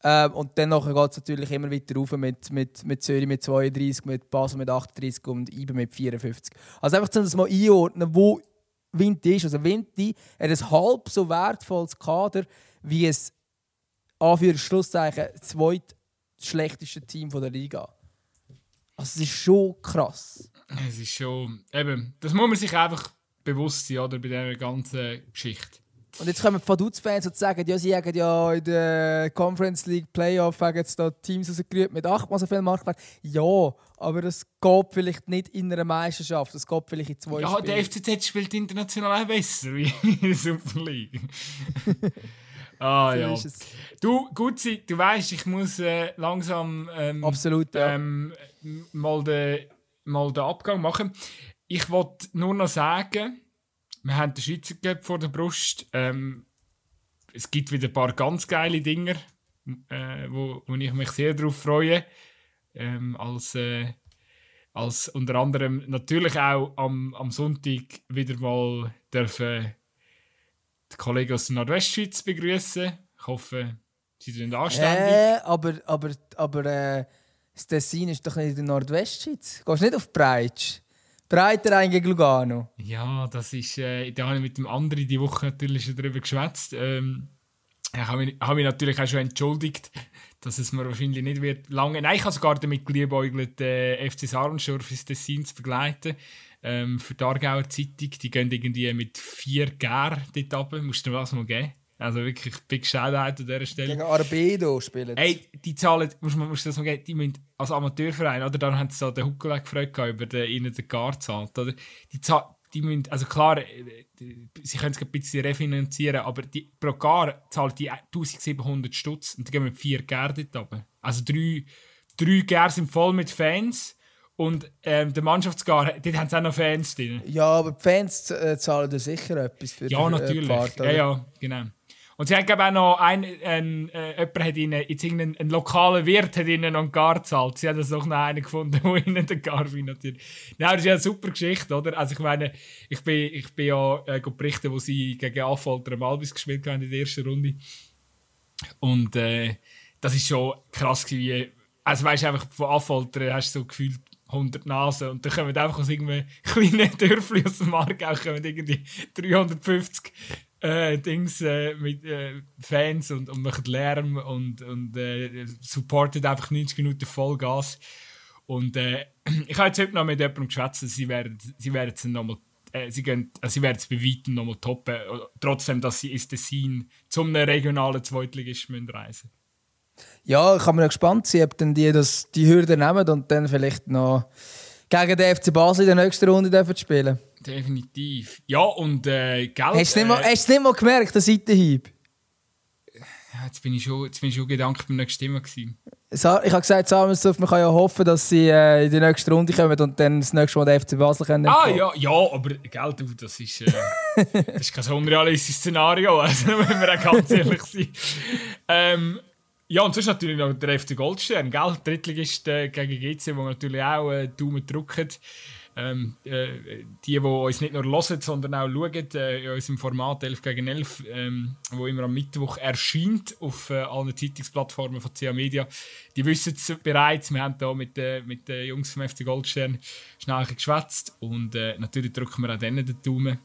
Ähm, und dann geht es natürlich immer weiter rauf mit, mit, mit Zürich mit 32, mit Basel mit 38 und IBE mit 54. Also einfach, um das mal einordnen, wo Vinti ist. Also Vinti hat ein halb so wertvolles Kader wie es Anführer Schlusszeichen zweitschlechteste Team der Liga. Also es ist schon krass. Es ist schon, eben, das muss man sich einfach bewusst sein, oder, bei dieser ganzen Geschichte. Und jetzt kommen Vaduz-Fans und sagen, ja, sie haben ja in der Conference League Playoff jetzt da Teams rausgerührt mit achtmal so viel Marktwert. Ja, aber das geht vielleicht nicht in einer Meisterschaft, das geht vielleicht in zwei Ja, Spielen. der FCZ spielt international auch besser wie in der Super League. ah So ja. Du, Gutzi, du weißt, ich muss äh, langsam ähm, Absolut, ja. ähm, mal, den, mal den Abgang machen. Ich wollte nur noch sagen, wir haben den Schweizer Cup vor der Brust. Ähm, es gibt wieder ein paar ganz geile Dinge, äh, wo, wo ich mich sehr darauf freue. Ähm, als, äh, als unter anderem natürlich auch am, am Sonntag wieder mal dürfen die Kollegen aus der Nordwestschweiz begrüßen. Ich hoffe, sie sind anständig. Äh, aber aber, aber äh, das Tessin ist doch nicht in der Nordwestschweiz. Gehst nicht auf Breitsch? Breiter gegen Lugano. Ja, das ist, äh, da habe ich mit dem anderen die Woche natürlich schon darüber geschwätzt. Ähm, ich habe mich, habe mich natürlich auch schon entschuldigt, dass es mir wahrscheinlich nicht wird lange. Nein, ich habe sogar damit geliebäugelt, äh, FC Sarensdorf ins Tessin zu begleiten. Ähm, für die Aargauer Zeitung. Die gehen irgendwie mit vier Gär dort runter. Musst du mir das mal geben? Also wirklich Big Shoutout an dieser Stelle. Gegen Arbedo spielen. Ey, die zahlen, muss man muss das mal geben, die müssen als Amateurverein, oder? Dann haben sie so den Huckel gefragt über den, ihnen den Gar zahlt, oder? Die, die müssen, also klar, äh, die- sie können es ein bisschen refinanzieren, aber die, pro Gar zahlt die 1700 Stutz und die gehen mit vier Gar dort runter. Also drei, drei Gar sind voll mit Fans und ähm, der Mannschaftsgar, dort haben sie auch noch Fans drin. Ja, aber die Fans äh, zahlen da sicher etwas für Ja, die äh, natürlich. Fahrt, ja, oder? ja, genau. Und sie haben glaube auch noch ein, ein, äh, jemand hat ihnen, jetzt irgendein ein lokaler Wirt hat ihnen noch einen Gar gezahlt. Sie haben das noch einen gefunden, der ihnen den Gar finanziert. Nein, das ist ja eine super Geschichte, oder? Also ich meine, ich bin, ich bin ja äh, berichten, wo sie gegen Affolter Albis gespielt haben in der ersten Runde. Und äh, das ist schon krass wie, also weißt du, einfach von Affolter hast du so gefühlt 100 Nasen und dann kommen einfach aus irgendeinem kleinen Dörfli aus dem Aargau kommen irgendwie 350 äh, Dings äh, mit äh, Fans und, und machen Lärm und, und äh, supportet einfach 90 Minuten Vollgas. Und äh, ich habe jetzt heute noch mit jemandem geschwätzt, sie werden sie es nochmal äh, sie, gehen, also sie werden es bei weitem nochmal toppen, trotzdem, dass sie ins Tessin zum regionalen Zweitligist müssen reisen Ja, ich bin mir gespannt ob dann die das, die Hürde nehmen und dann vielleicht noch gegen den FC Basel in der nächsten Runde dürfen spielen. Definitiv. Ja, und äh, gell, Hast du nicht, mal- hast du nicht mal gemerkt, der Seitenhieb? ja, jetzt bin ich schon, jetzt bin ich schon gedanklich beim nächsten Thema gewesen. Ich habe gesagt, Samuelsdorf, man kann ja hoffen, dass sie äh, in die nächste Runde kommen und dann das nächste Mal den FC Basel können. Ah, ja, ja, aber gell, du, das ist, äh, das ist kein unrealistisches Szenario, also wenn wir auch ganz ehrlich sein. Ähm, ja, und sonst natürlich noch der FC Goldstern, gell? Drittligist äh, gegen GC, wo wir natürlich auch äh, Daumen drücken. Ähm, äh, die, die uns nicht nur hören, sondern auch schauen, äh, in unserem Format 11 gegen 11, ähm, wo immer am Mittwoch erscheint auf äh, allen Zeitungsplattformen von CA Media. Die wissen es bereits. Wir haben da mit, äh, mit den Jungs vom FC Goldstern schnell geschwätzt und äh, natürlich drücken wir auch denen den Daumen.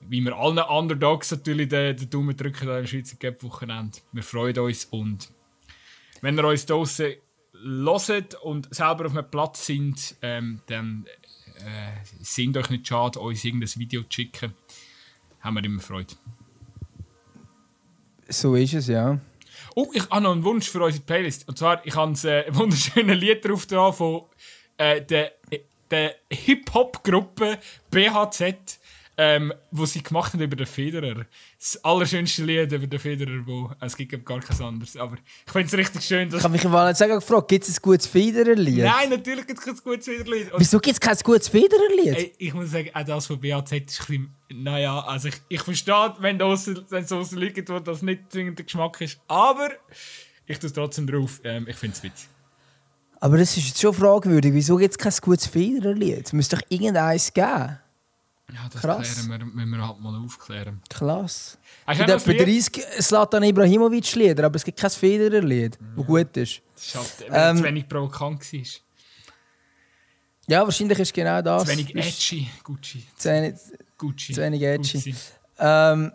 Wie wir allen Underdogs natürlich den, den Daumen drücken am Schweizer Cup-Wochenende. Wir freuen uns und wenn ihr uns draußen hört und selber auf einem Platz sind, ähm, dann äh, sind euch nicht schade, uns irgendein Video zu schicken. Haben wir immer Freude. So ist es, ja. Oh, ich habe noch einen Wunsch für unsere Playlist. Und zwar, ich habe ein äh, wunderschönes Lied drauf dran von äh, der, der Hip-Hop-Gruppe BHZ, ähm, wo sie gemacht haben über den Federer. Das allerschönste Lied über den Federer, wo es gibt gar kein anderes. Aber ich finde es richtig schön, Ich dass... habe mich mal sagen gefragt, gibt es ein gutes Federerlied? Nein, natürlich gibt es kein gutes Federerlied. Wieso gibt es kein gutes Federerlied? Ich muss sagen, auch das von BAZ ist ein bisschen, naja, also ich, ich verstehe, wenn es so liegt, wo das nicht zwingend der Geschmack ist, aber ich tue es trotzdem drauf. Ähm, ich finde es witzig. Aber das ist jetzt schon fragwürdig. Wieso gibt es kein gutes Federerlied? Es müsste doch irgendeins geben. Ja, das Krass. klären wir, müssen wir halt mal aufklären. Klasse. Hast Es gibt etwa ein Lied? 30 Slatan Ibrahimovic-Lieder, aber es gibt kein Federer-Lied, das gut ist. Das ist halt, Ähm, zu wenig provokant war. Ja, wahrscheinlich ist genau das. Zu wenig edgy. Gucci. Zu wenig, Gucci. zu wenig edgy. Ähm,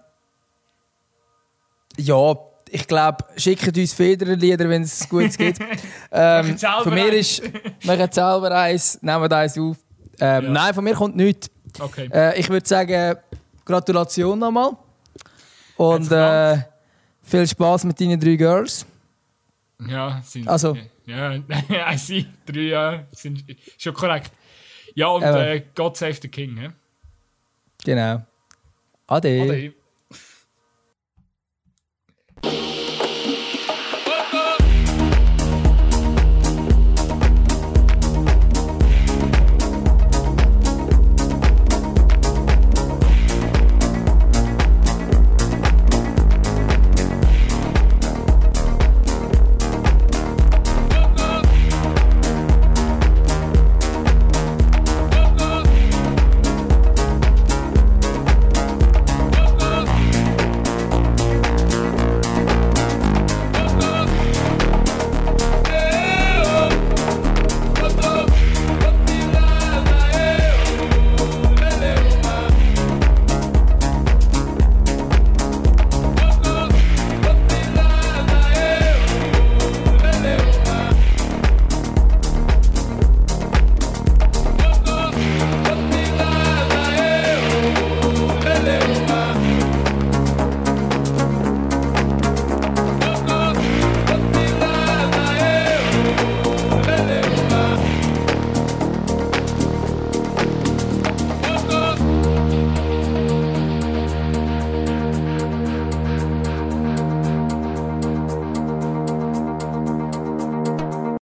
ja, ich glaube, schickt uns Federer-Lieder, wenn es gut gibt. ähm, von mir ist, machen selber eins, nehmen wir eins auf. Ähm, Ja. Nein, von mir kommt nichts. Okay. Äh, ich würde sagen, Gratulation nochmal. Und äh, viel Spaß mit deinen drei Girls. Ja, sind. Also- Ja, I see. Drei Jahre sind schon korrekt. Ja, und äh, God Save the King. hä? Genau. Ade. Ade.